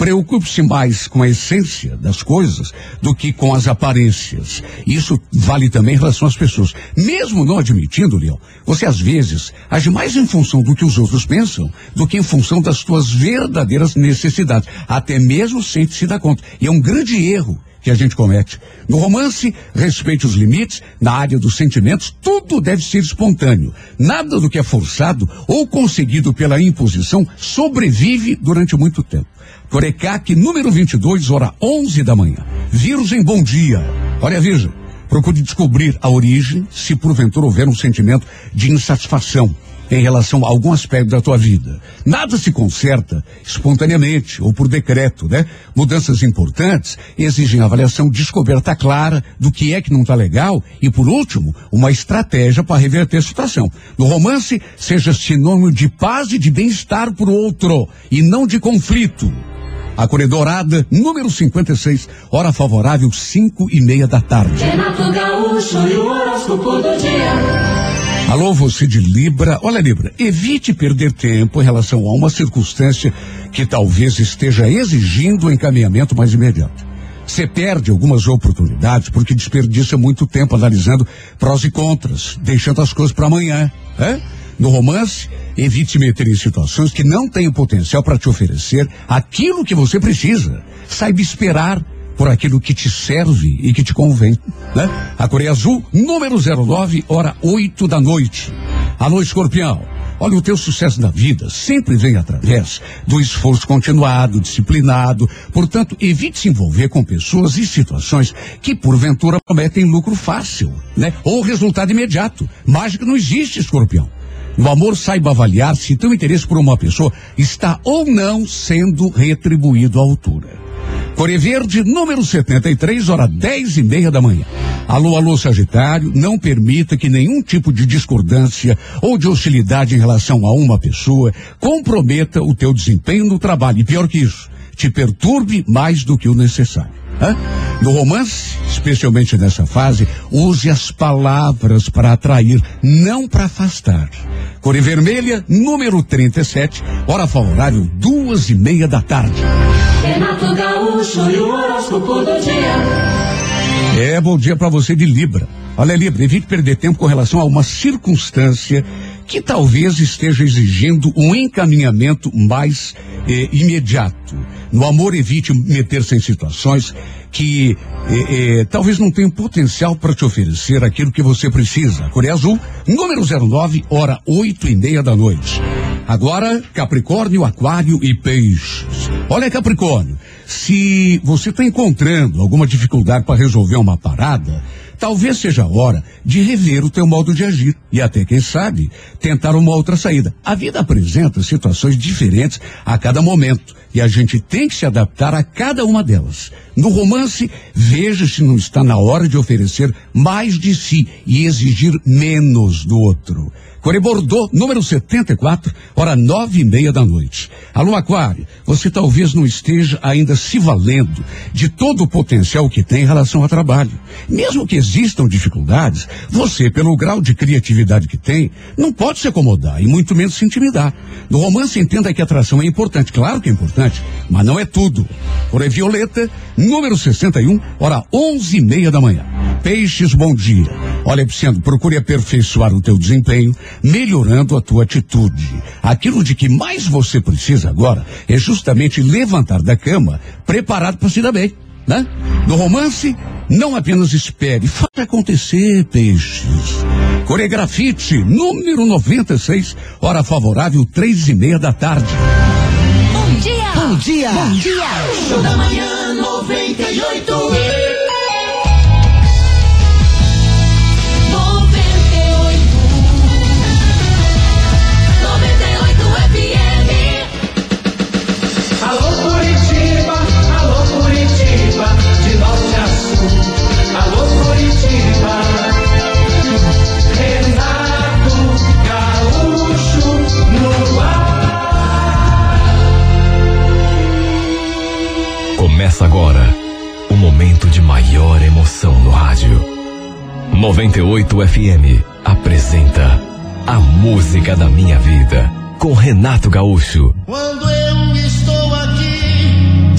Preocupe-se mais com a essência das coisas do que com as aparências. Isso vale também em relação às pessoas. Mesmo não admitindo, Leão, você às vezes age mais em função do que os outros pensam do que em função das suas verdadeiras necessidades. Até mesmo sem se dar conta. E é um grande erro que a gente comete. No romance, respeite os limites, na área dos sentimentos, tudo deve ser espontâneo. Nada do que é forçado ou conseguido pela imposição sobrevive durante muito tempo. Corecac, número 22, hora 11 da manhã. Virgem, bom dia. Olha, Virgem, procure descobrir a origem, se porventura houver um sentimento de insatisfação em relação a algum aspecto da tua vida. Nada se conserta espontaneamente ou por decreto, né? Mudanças importantes exigem avaliação, descoberta clara do que é que não está legal e, por último, uma estratégia para reverter a situação. No romance, seja sinônimo de paz e de bem-estar para o outro e não de conflito. A Corredorada, número 56, hora favorável, cinco e meia da tarde. Renato Gaúcho e o horóscopo do dia. Alô, você de Libra. Olha, Libra, evite perder tempo em relação a uma circunstância que talvez esteja exigindo um encaminhamento mais imediato. Você perde algumas oportunidades porque desperdiça muito tempo analisando prós e contras, deixando as coisas para amanhã. É? No romance, evite meter em situações que não têm o potencial para te oferecer aquilo que você precisa. Saiba esperar por aquilo que te serve e que te convém, né? A Coreia Azul, número 09, hora 8 da noite. Alô, escorpião. Olha, o teu sucesso na vida sempre vem através do esforço continuado, disciplinado. Portanto, evite se envolver com pessoas e situações que, porventura, prometem lucro fácil, né? Ou resultado imediato. Mágica não existe, escorpião. No amor, saiba avaliar se teu interesse por uma pessoa está ou não sendo retribuído à altura. Core Verde, número 73, hora 10 e meia da manhã. Alô, alô, Sagitário, não permita que nenhum tipo de discordância ou de hostilidade em relação a uma pessoa comprometa o teu desempenho no trabalho. E pior que isso, te perturbe mais do que o necessário. Hã? No romance, especialmente nessa fase, use as palavras para atrair, não para afastar. Cor Vermelha, número 37, hora favorável, duas e meia da tarde. Renato Gaúcho e o horóscopo do dia. É, bom dia para você de Libra. Olha, Libra, evite perder tempo com relação a uma circunstância que talvez esteja exigindo um encaminhamento mais eh, imediato. No amor, evite meter-se em situações que eh, eh, talvez não tenham potencial para te oferecer aquilo que você precisa. Coreia Azul, número 09, hora oito e meia da noite. Agora, Capricórnio, Aquário e Peixes. Olha, Capricórnio, se você está encontrando alguma dificuldade para resolver uma parada, talvez seja a hora de rever o teu modo de agir e até, quem sabe, tentar uma outra saída. A vida apresenta situações diferentes a cada momento e a gente tem que se adaptar a cada uma delas. No romance, veja se não está na hora de oferecer mais de si e exigir menos do outro. Core Bordeaux, número 74, hora nove e meia da noite. Alô, Aquário, você talvez não esteja ainda se valendo de todo o potencial que tem em relação ao trabalho. Mesmo que existam dificuldades, você, pelo grau de criatividade que tem, não pode se acomodar e muito menos se intimidar. No romance, entenda que a atração é importante, claro que é importante, mas não é tudo. Core Violeta, número 61, hora onze e meia da manhã. Peixes, bom dia. Olha, Pisciano, procure aperfeiçoar o teu desempenho, melhorando a tua atitude. Aquilo de que mais você precisa agora é justamente levantar da cama preparado para se dar bem, né? No romance, não apenas espere, faça acontecer, peixes. Coregrafite, número 96, hora favorável, três e meia da tarde. Bom dia. Bom dia! Show da manhã 98. 98 98 FM apresenta A Música da Minha Vida com Renato Gaúcho. Quando eu estou aqui,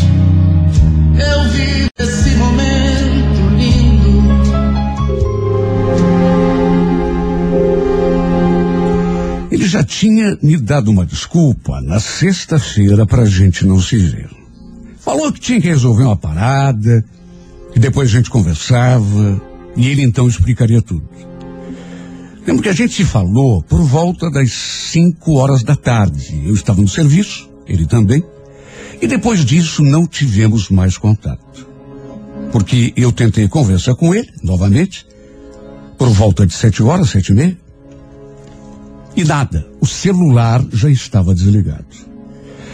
eu vivo esse momento lindo. Ele já tinha me dado uma desculpa na sexta-feira pra gente não se ver. Falou que tinha que resolver uma parada, que depois a gente conversava, e ele então explicaria tudo. Lembro que a gente se falou por volta das cinco horas da tarde. Eu estava no serviço, ele também, e depois disso não tivemos mais contato. Porque eu tentei conversar com ele, novamente, por volta de sete horas, sete e meia, e nada, o celular já estava desligado.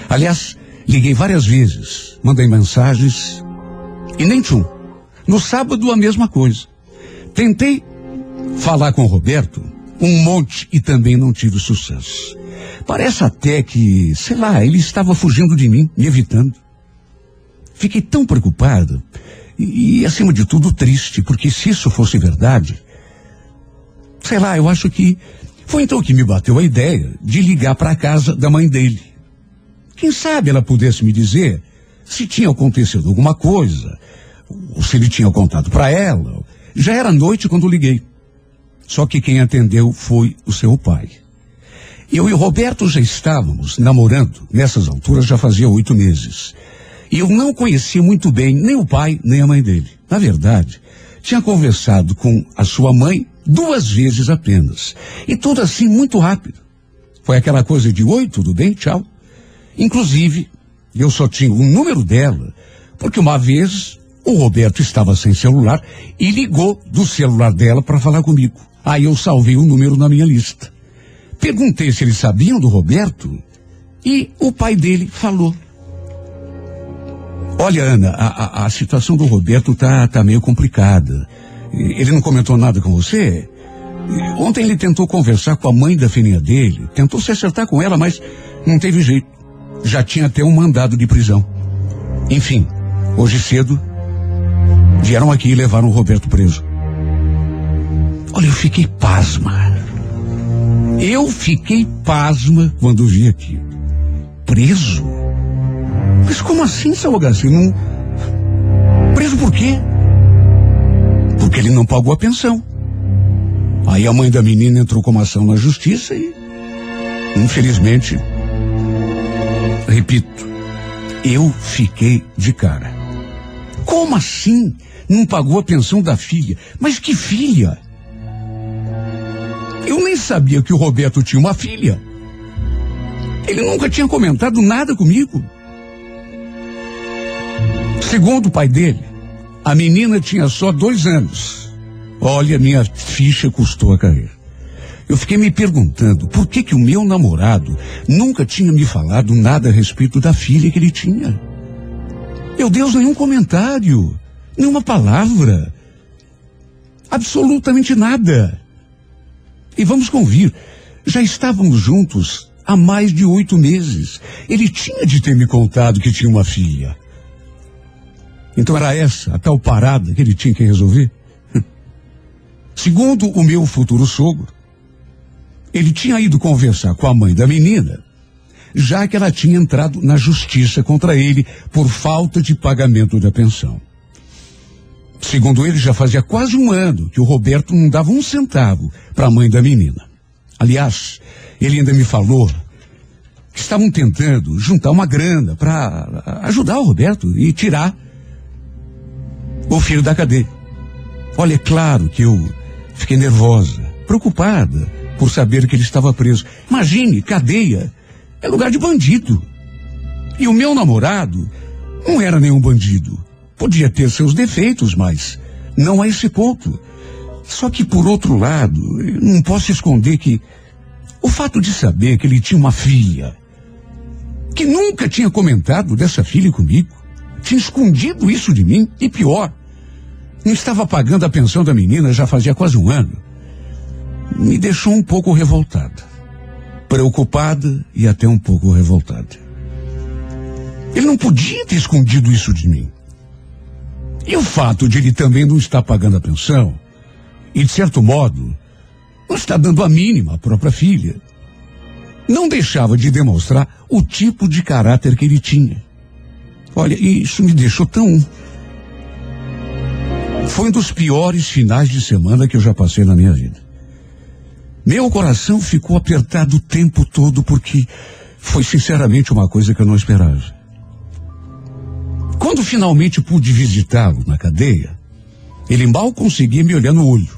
Aliás, liguei várias vezes, mandei mensagens e nem tchum. No sábado, a mesma coisa. Tentei falar com o Roberto um monte e também não tive sucesso. Parece até que, sei lá, ele estava fugindo de mim, me evitando. Fiquei tão preocupado e, e, acima de tudo, triste, porque se isso fosse verdade, sei lá, eu acho que foi então que me bateu a ideia de ligar para a casa da mãe dele. Quem sabe ela pudesse me dizer se tinha acontecido alguma coisa, ou se ele tinha contado para ela. Já era noite quando liguei. Só que quem atendeu foi o seu pai. Eu e o Roberto já estávamos namorando, nessas alturas já fazia oito meses. E eu não conhecia muito bem nem o pai, nem a mãe dele. Na verdade, tinha conversado com a sua mãe duas vezes apenas. E tudo assim muito rápido. Foi aquela coisa de oi, tudo bem, tchau. Inclusive, eu só tinha o número dela, porque uma vez o Roberto estava sem celular e ligou do celular dela para falar comigo. Aí eu salvei o número na minha lista. Perguntei se eles sabiam do Roberto e o pai dele falou. Olha, Ana, a, a, a situação do Roberto tá, tá meio complicada. Ele não comentou nada com você? Ontem ele tentou conversar com a mãe da filhinha dele, tentou se acertar com ela, mas não teve jeito. Já tinha até um mandado de prisão. Enfim, hoje cedo, vieram aqui e levaram o Roberto preso. Olha, eu fiquei pasma. Eu fiquei pasma quando vi aqui. Preso? Mas como assim, seu Agacino? Não... Preso por quê? Porque ele não pagou a pensão. Aí a mãe da menina entrou com uma ação na justiça e, infelizmente, repito, eu fiquei de cara. Como assim? Não pagou a pensão da filha? Mas que filha? Eu nem sabia que o Roberto tinha uma filha. Ele nunca tinha comentado nada comigo. Segundo o pai dele, a menina tinha só dois anos. Olha, minha ficha custou a cair. Eu fiquei me perguntando por que que o meu namorado nunca tinha me falado nada a respeito da filha que ele tinha. Meu Deus, nenhum comentário, nenhuma palavra. Absolutamente nada. E vamos convir, já estávamos juntos há mais de oito meses. Ele tinha de ter me contado que tinha uma filha. Então era essa a tal parada que ele tinha que resolver? Segundo o meu futuro sogro, ele tinha ido conversar com a mãe da menina, já que ela tinha entrado na justiça contra ele por falta de pagamento da pensão. Segundo ele, já fazia quase um ano que o Roberto não dava um centavo para a mãe da menina. Aliás, ele ainda me falou que estavam tentando juntar uma grana para ajudar o Roberto e tirar o filho da cadeia. Olha, é claro que eu fiquei nervosa, preocupada por saber que ele estava preso. Imagine, cadeia é lugar de bandido. E o meu namorado não era nenhum bandido. Podia ter seus defeitos, mas não a esse ponto. Só que, por outro lado, não posso esconder que o fato de saber que ele tinha uma filha, que nunca tinha comentado dessa filha comigo, tinha escondido isso de mim, e pior, não estava pagando a pensão da menina já fazia quase um ano, me deixou um pouco revoltada, preocupada e até um pouco revoltada. Ele não podia ter escondido isso de mim. E o fato de ele também não estar pagando a pensão, e de certo modo, não está dando a mínima à própria filha, não deixava de demonstrar o tipo de caráter que ele tinha. Olha, isso me deixou tão. Foi um dos piores finais de semana que eu já passei na minha vida. Meu coração ficou apertado o tempo todo porque foi sinceramente uma coisa que eu não esperava. Quando finalmente pude visitá-lo na cadeia, ele mal conseguia me olhar no olho.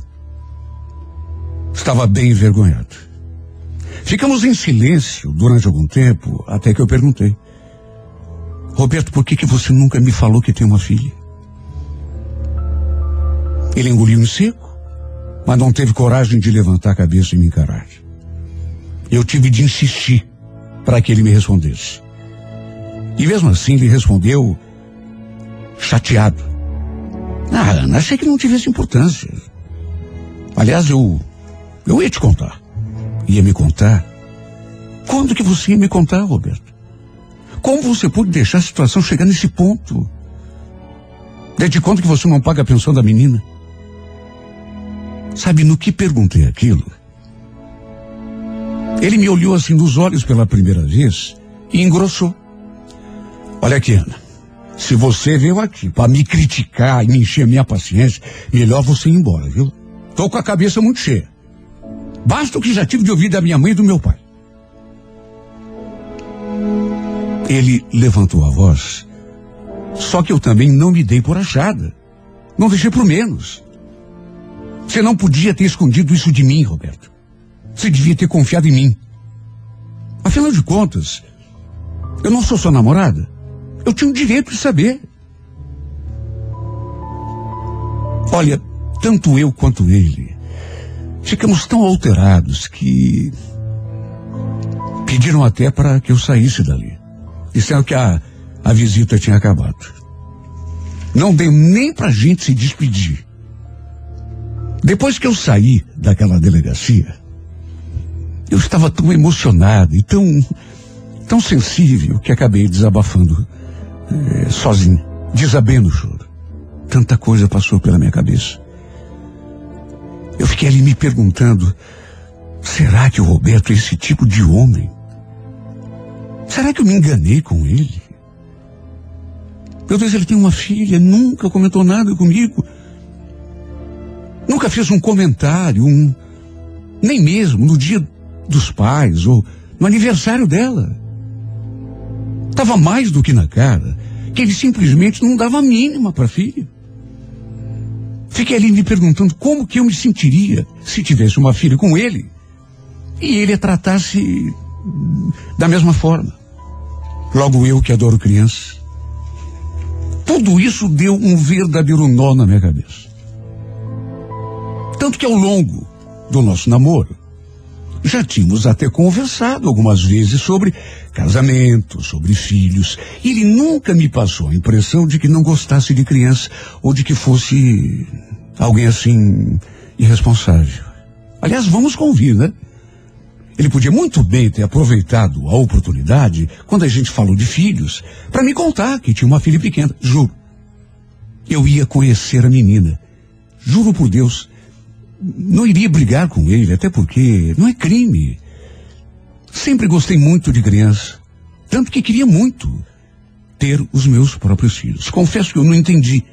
Estava bem envergonhado. Ficamos em silêncio durante algum tempo, até que eu perguntei. Roberto, por que, que você nunca me falou que tem uma filha? Ele engoliu em seco, mas não teve coragem de levantar a cabeça e me encarar. Eu tive de insistir para que ele me respondesse. E mesmo assim ele respondeu chateado. Ah, Ana, achei que não tivesse importância. Aliás, eu. Eu ia te contar. Ia me contar. Quando que você ia me contar, Roberto? Como você pôde deixar a situação chegar nesse ponto? Desde quando que você não paga a pensão da menina? Sabe no que perguntei aquilo? Ele me olhou assim nos olhos pela primeira vez e engrossou. Olha aqui, Ana. Se você veio aqui para me criticar e me encher minha paciência, melhor você ir embora, viu? Tô com a cabeça muito cheia. Basta o que já tive de ouvir da minha mãe e do meu pai. Ele levantou a voz. Só que eu também não me dei por achada. Não deixei por menos. Você não podia ter escondido isso de mim, Roberto. Você devia ter confiado em mim. Afinal de contas, eu não sou sua namorada. Eu tinha o direito de saber. Olha, tanto eu quanto ele ficamos tão alterados que Pediram até para que eu saísse dali. Disseram que a, a visita tinha acabado. Não deu nem pra gente se despedir. Depois que eu saí daquela delegacia, eu estava tão emocionado e tão, tão sensível que acabei desabafando eh, sozinho, desabendo o choro. Tanta coisa passou pela minha cabeça. Eu fiquei ali me perguntando, será que o Roberto é esse tipo de homem? Será que eu me enganei com ele? Meu Deus, ele tem uma filha, nunca comentou nada comigo. Nunca fez um comentário, um, nem mesmo no dia dos pais ou no aniversário dela. Estava mais do que na cara que ele simplesmente não dava a mínima para a filha. Fiquei ali me perguntando como que eu me sentiria se tivesse uma filha com ele e ele a tratasse da mesma forma. Logo eu que adoro crianças. Tudo isso deu um verdadeiro nó na minha cabeça. Tanto que ao longo do nosso namoro, já tínhamos até conversado algumas vezes sobre casamento, sobre filhos. E ele nunca me passou a impressão de que não gostasse de criança ou de que fosse alguém assim irresponsável. Aliás, vamos convir, né? Ele podia muito bem ter aproveitado a oportunidade, quando a gente falou de filhos, para me contar que tinha uma filha pequena. Juro. Eu ia conhecer a menina. Juro por Deus. Não iria brigar com ele, até porque não é crime. Sempre gostei muito de criança. Tanto que queria muito ter os meus próprios filhos. Confesso que eu não entendi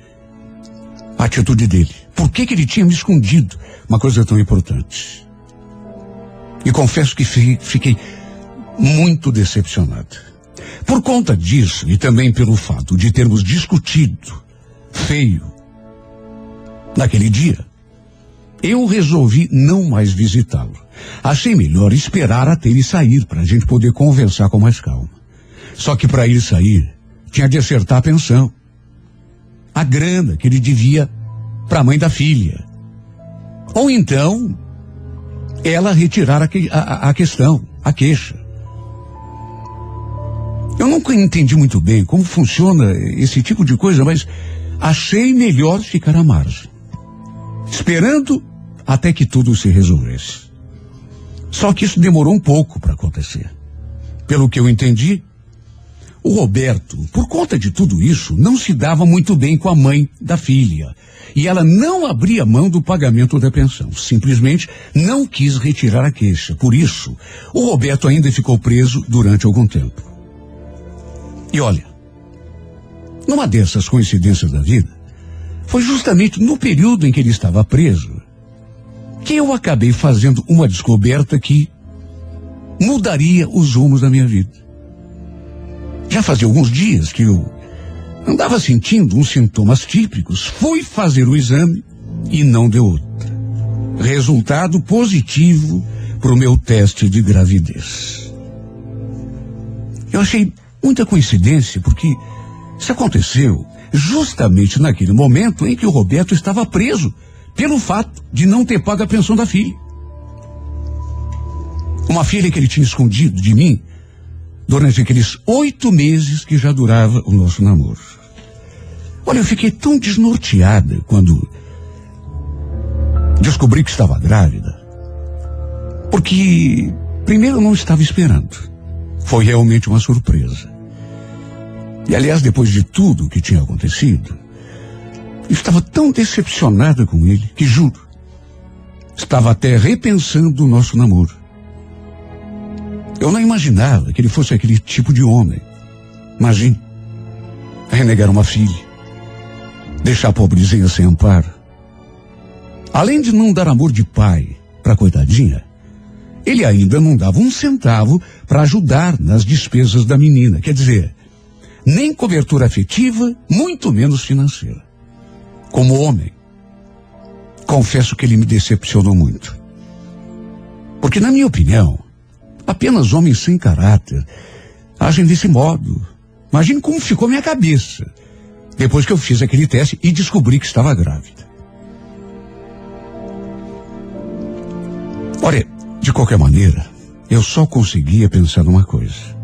a atitude dele. Por que, que ele tinha me escondido uma coisa tão importante? E confesso que fiquei muito decepcionado. Por conta disso, e também pelo fato de termos discutido feio naquele dia, eu resolvi não mais visitá-lo. Achei melhor esperar até ele sair para a gente poder conversar com mais calma. Só que para ele sair, tinha de acertar a pensão. A grana que ele devia para a mãe da filha. Ou então, ela retirar a, a, a questão, a queixa. Eu nunca entendi muito bem como funciona esse tipo de coisa, mas achei melhor ficar à margem, esperando até que tudo se resolvesse. Só que isso demorou um pouco para acontecer. Pelo que eu entendi, o Roberto, por conta de tudo isso, não se dava muito bem com a mãe da filha e ela não abria mão do pagamento da pensão. Simplesmente não quis retirar a queixa. Por isso, o Roberto ainda ficou preso durante algum tempo. E olha, numa dessas coincidências da vida, foi justamente no período em que ele estava preso que eu acabei fazendo uma descoberta que mudaria os rumos da minha vida. Já fazia alguns dias que eu Andava sentindo uns sintomas típicos, fui fazer o exame e não deu outra. Resultado positivo para o meu teste de gravidez. Eu achei muita coincidência, porque isso aconteceu justamente naquele momento em que o Roberto estava preso pelo fato de não ter pago a pensão da filha. Uma filha que ele tinha escondido de mim durante aqueles oito meses que já durava o nosso namoro. Olha, eu fiquei tão desnorteada quando descobri que estava grávida. Porque, primeiro, eu não estava esperando. Foi realmente uma surpresa. E, aliás, depois de tudo o que tinha acontecido, estava tão decepcionada com ele que, juro, estava até repensando o nosso namoro. Eu não imaginava que ele fosse aquele tipo de homem. Imagine, renegar uma filha, deixar a pobrezinha sem amparo. Além de não dar amor de pai para a coitadinha, ele ainda não dava um centavo para ajudar nas despesas da menina. Quer dizer, nem cobertura afetiva, muito menos financeira. Como homem, confesso que ele me decepcionou muito. Porque, na minha opinião, apenas homens sem caráter agem desse modo. Imagine como ficou minha cabeça depois que eu fiz aquele teste e descobri que estava grávida. Olha, de qualquer maneira, eu só conseguia pensar numa coisa.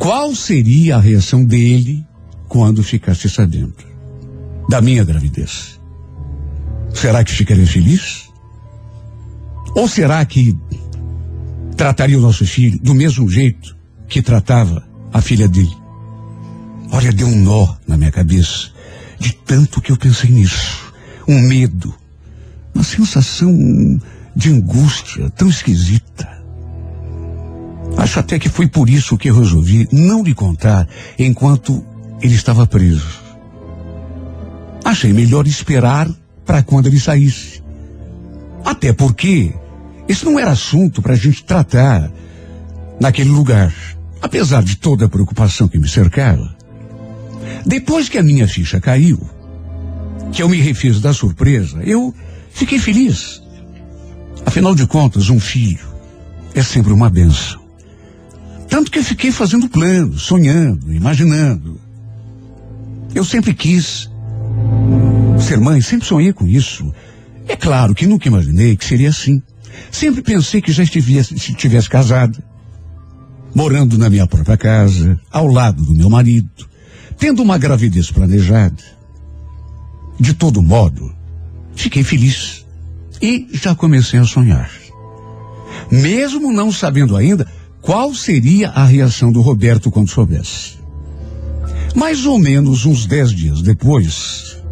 Qual seria a reação dele quando ficasse sabendo da minha gravidez? Será que ficaria feliz? Ou será que trataria o nosso filho do mesmo jeito que tratava a filha dele? Olha, deu um nó na minha cabeça de tanto que eu pensei nisso. Um medo, uma sensação de angústia tão esquisita. Acho até que foi por isso que eu resolvi não lhe contar enquanto ele estava preso. Achei melhor esperar para quando ele saísse. Até porque isso não era assunto para a gente tratar naquele lugar. Apesar de toda a preocupação que me cercava. Depois que a minha ficha caiu, que eu me refiz da surpresa, eu fiquei feliz. Afinal de contas, um filho é sempre uma benção. Tanto que eu fiquei fazendo planos, sonhando, imaginando. Eu sempre quis ser mãe, sempre sonhei com isso. É claro que nunca imaginei que seria assim. Sempre pensei que já estivesse, estivesse casada, morando na minha própria casa, ao lado do meu marido, tendo uma gravidez planejada. De todo modo, fiquei feliz e já comecei a sonhar. Mesmo não sabendo ainda qual seria a reação do Roberto quando soubesse. Mais ou menos uns dez dias depois,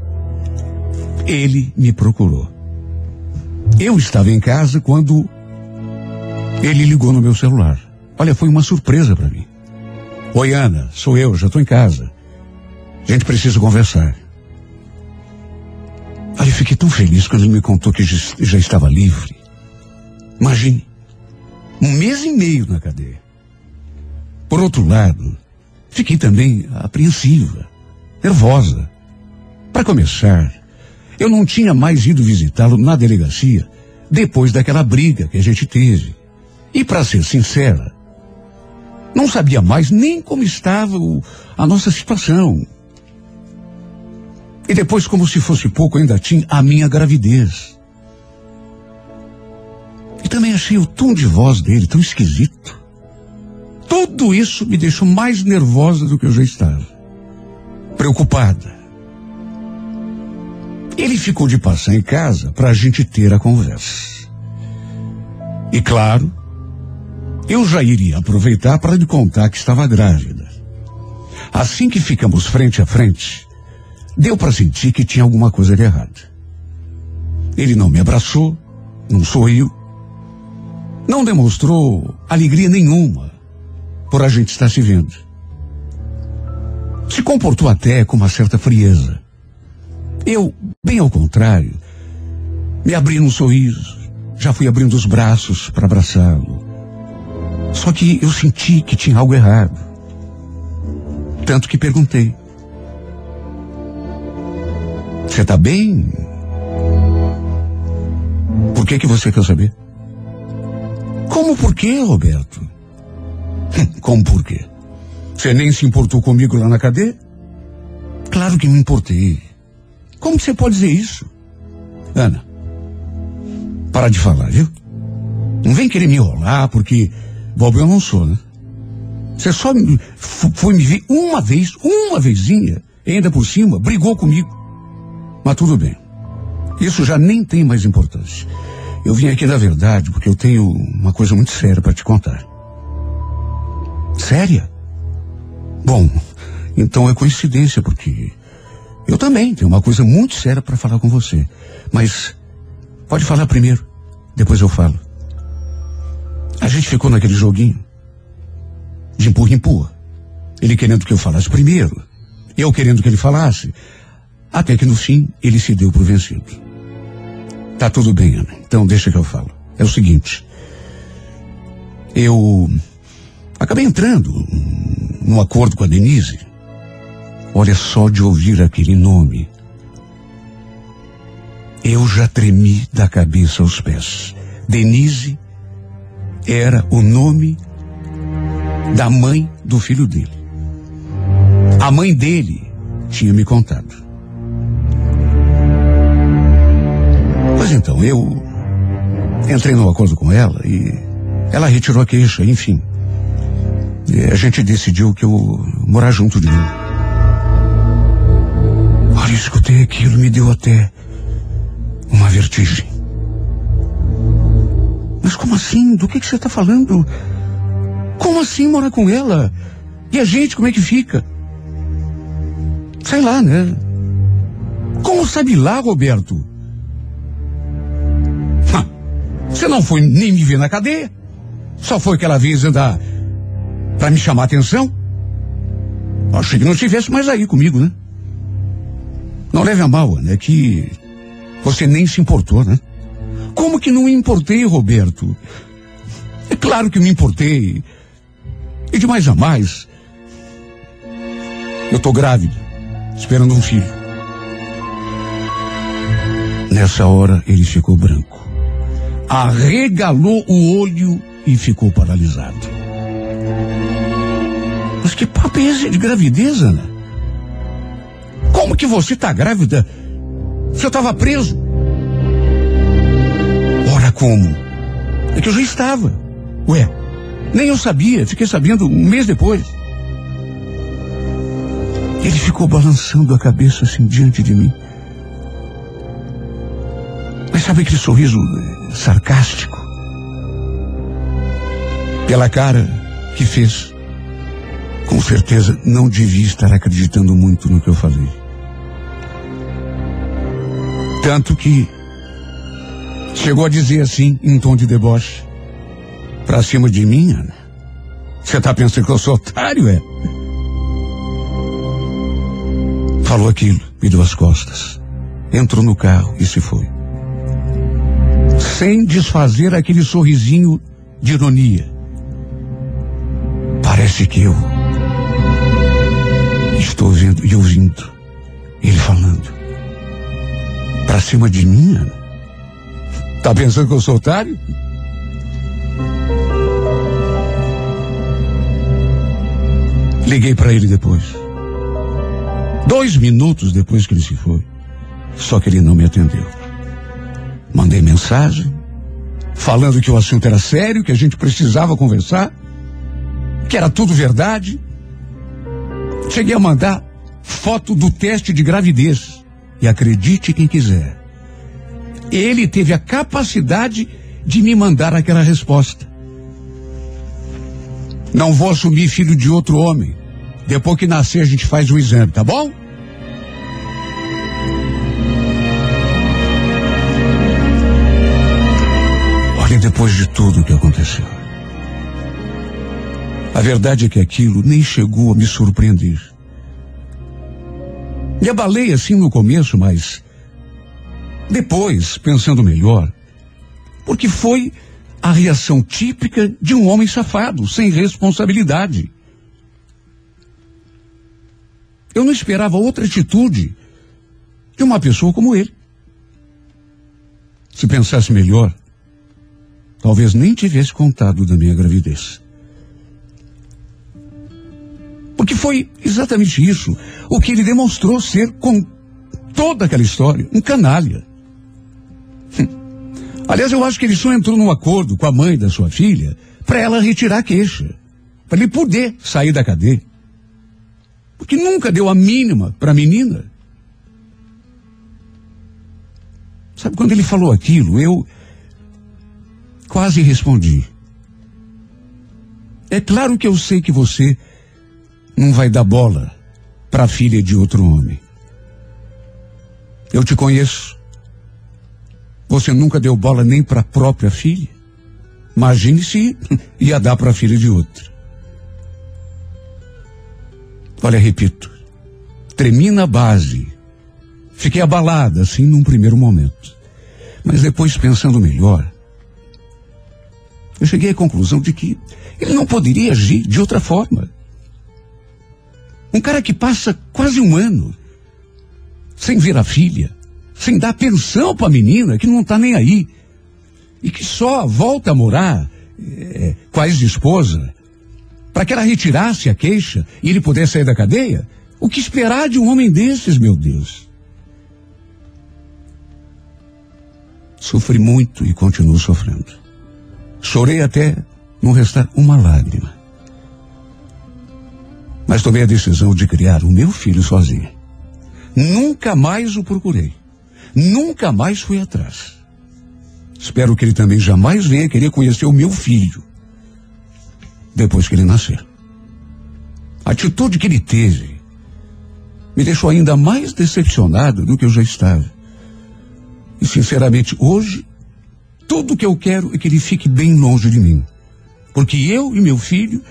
ele me procurou. Eu estava em casa quando ele ligou no meu celular. Olha, foi uma surpresa para mim. Oi, Ana, sou eu, já estou em casa. A gente precisa conversar. Olha, eu fiquei tão feliz quando ele me contou que já estava livre. Imagine, um mês e meio na cadeia. Por outro lado, fiquei também apreensiva, nervosa. Para começar, eu não tinha mais ido visitá-lo na delegacia depois daquela briga que a gente teve. E para ser sincera, não sabia mais nem como estava o, a nossa situação. E depois, como se fosse pouco, ainda tinha a minha gravidez. E também achei o tom de voz dele tão esquisito. Tudo isso me deixou mais nervosa do que eu já estava. Preocupada. Ele ficou de passar em casa para a gente ter a conversa. E claro, eu já iria aproveitar para lhe contar que estava grávida. Assim que ficamos frente a frente, deu para sentir que tinha alguma coisa de errado. Ele não me abraçou, não sorriu, não demonstrou alegria nenhuma por a gente estar se vendo. Se comportou até com uma certa frieza. Eu, bem ao contrário, me abri num sorriso, já fui abrindo os braços para abraçá-lo. Só que eu senti que tinha algo errado. Tanto que perguntei: Você está bem? Por que que você quer saber? Como por quê, Roberto? Como por quê? Você nem se importou comigo lá na cadeia? Claro que me importei. Como você pode dizer isso? Ana, para de falar, viu? Não vem querer me enrolar, porque bobo eu não sou, né? Você só me, foi me ver uma vez, uma vezinha, ainda por cima, brigou comigo. Mas tudo bem. Isso já nem tem mais importância. Eu vim aqui, na verdade, porque eu tenho uma coisa muito séria para te contar. Séria? Bom, então é coincidência, porque eu também tenho uma coisa muito séria para falar com você. Mas pode falar primeiro, depois eu falo. A gente ficou naquele joguinho de empurra-empurra. Ele querendo que eu falasse primeiro, eu querendo que ele falasse, até que no fim ele se deu por vencido. Tá tudo bem, Ana. Então deixa que eu falo. É o seguinte. Eu acabei entrando num acordo com a Denise. Olha só de ouvir aquele nome. Eu já tremi da cabeça aos pés. Denise era o nome da mãe do filho dele. A mãe dele tinha me contado. Pois então, eu entrei no acordo com ela e Ela retirou a queixa, enfim. A gente decidiu que eu morar junto de novo. Olha, eu escutei aquilo, me deu até uma vertigem. Mas como assim? Do que, que você está falando? Como assim morar com ela? E a gente, como é que fica? Sei lá, né? Como sabe lá, Roberto? Você não foi nem me ver na cadeia? Só foi aquela vez andar para me chamar a atenção? Achei que não estivesse mais aí comigo, né? Não leve a mal, né? Que você nem se importou, né? Como que não me importei, Roberto? É claro que me importei. E de mais a mais, eu tô grávida, esperando um filho. Nessa hora ele ficou branco. Arregalou o olho e ficou paralisado. Mas que papo é esse de gravidez, Ana? Como que você tá grávida se eu tava preso? Ora, como? É que eu já estava. Ué, nem eu sabia, fiquei sabendo um mês depois. Ele ficou balançando a cabeça assim diante de mim. Mas sabe aquele sorriso eh, sarcástico? Pela cara que fez. Com certeza não devia estar acreditando muito no que eu falei. Tanto que chegou a dizer assim, em tom de deboche, pra cima de mim, Ana. Você tá pensando que eu sou otário, é? Falou aquilo, me deu as costas. Entrou no carro e se foi. Sem desfazer aquele sorrisinho de ironia. Parece que eu estou vendo e ouvindo ele falando. Pra cima de mim, Ana? Tá pensando que eu sou otário? Liguei para ele depois. Dois minutos depois que ele se foi. Só que ele não me atendeu. Mandei mensagem, falando que o assunto era sério, que a gente precisava conversar, que era tudo verdade. Cheguei a mandar foto do teste de gravidez. E acredite quem quiser. Ele teve a capacidade de me mandar aquela resposta. Não vou assumir filho de outro homem. Depois que nascer, a gente faz o exame, tá bom? Olha, depois de tudo o que aconteceu. A verdade é que aquilo nem chegou a me surpreender. Me abalei assim no começo, mas depois, pensando melhor, porque foi a reação típica de um homem safado, sem responsabilidade. Eu não esperava outra atitude de uma pessoa como ele. Se pensasse melhor, talvez nem tivesse contado da minha gravidez. Porque foi exatamente isso o que ele demonstrou ser com toda aquela história, um canalha. Hum. Aliás, eu acho que ele só entrou num acordo com a mãe da sua filha para ela retirar a queixa, para ele poder sair da cadeia. Porque nunca deu a mínima para a menina. Sabe, quando ele falou aquilo, eu quase respondi. É claro que eu sei que você não vai dar bola para a filha de outro homem. Eu te conheço. Você nunca deu bola nem para a própria filha. Imagine se ia dar para a filha de outro. Olha, repito, tremi na base. Fiquei abalada, assim, num primeiro momento. Mas depois, pensando melhor, eu cheguei à conclusão de que ele não poderia agir de outra forma. Um cara que passa quase um ano sem ver a filha, sem dar pensão para a menina, que não está nem aí, e que só volta a morar é, com a ex-esposa para que ela retirasse a queixa e ele pudesse sair da cadeia? O que esperar de um homem desses, meu Deus? Sofri muito e continuo sofrendo. Chorei até não restar uma lágrima. Mas tomei a decisão de criar o meu filho sozinho. Nunca mais o procurei. Nunca mais fui atrás. Espero que ele também jamais venha querer conhecer o meu filho. Depois que ele nascer. A atitude que ele teve me deixou ainda mais decepcionado do que eu já estava. E sinceramente, hoje, tudo que eu quero é que ele fique bem longe de mim. Porque eu e meu filho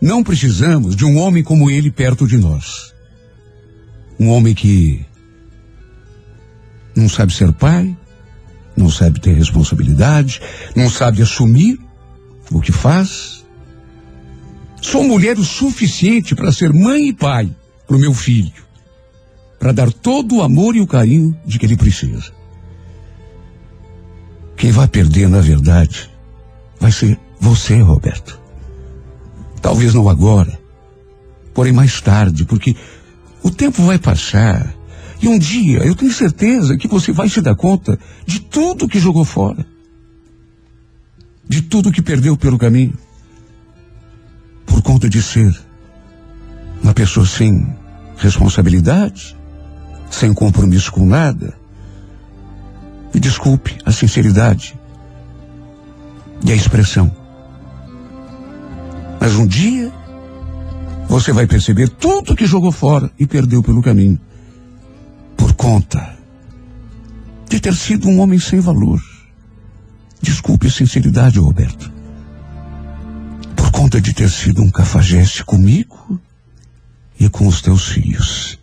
não precisamos de um homem como ele perto de nós. Um homem que não sabe ser pai, não sabe ter responsabilidade, não sabe assumir o que faz. Sou mulher o suficiente para ser mãe e pai para o meu filho, para dar todo o amor e o carinho de que ele precisa. Quem vai perder, na verdade, vai ser você, Roberto. Talvez não agora, porém mais tarde, porque o tempo vai passar e um dia eu tenho certeza que você vai se dar conta de tudo que jogou fora, de tudo que perdeu pelo caminho, por conta de ser uma pessoa sem responsabilidade, sem compromisso com nada. Me desculpe a sinceridade e a expressão. Mas um dia você vai perceber tudo que jogou fora e perdeu pelo caminho. Por conta de ter sido um homem sem valor. Desculpe a sinceridade, Roberto. Por conta de ter sido um cafajeste comigo e com os teus filhos.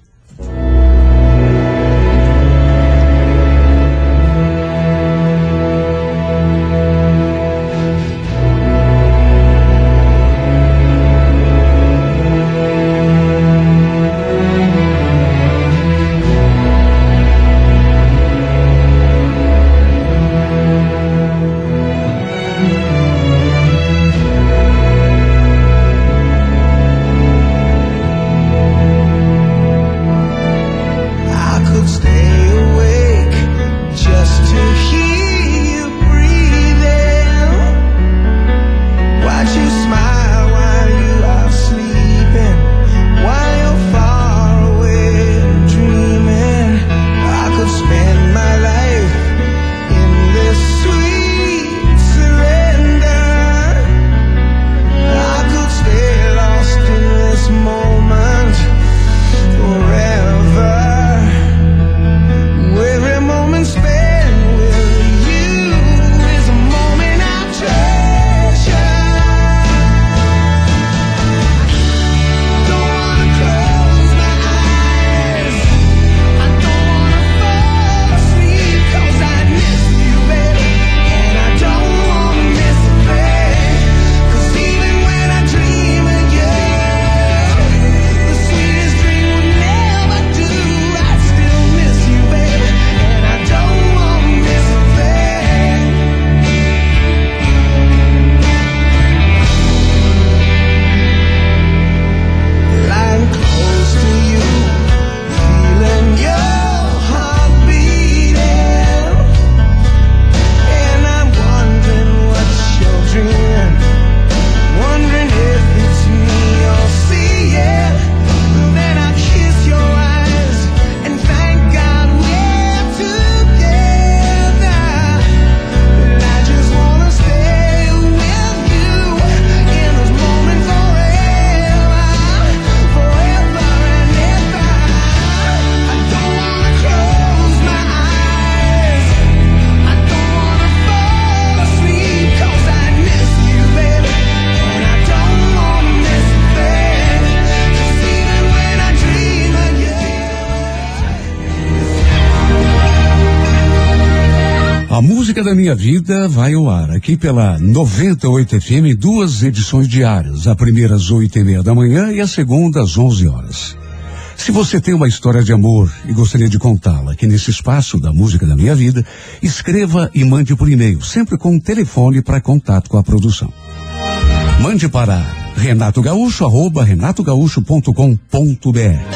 Vida vai ao ar aqui pela 98 FM, duas edições diárias. A primeira às oito e meia da manhã e a segunda às 11 horas. Se você tem uma história de amor e gostaria de contá-la aqui nesse espaço da música da minha vida, escreva e mande por e-mail, sempre com um telefone para contato com a produção. Mande para Renato Gaúcho, arroba renatogaúcho.com.br.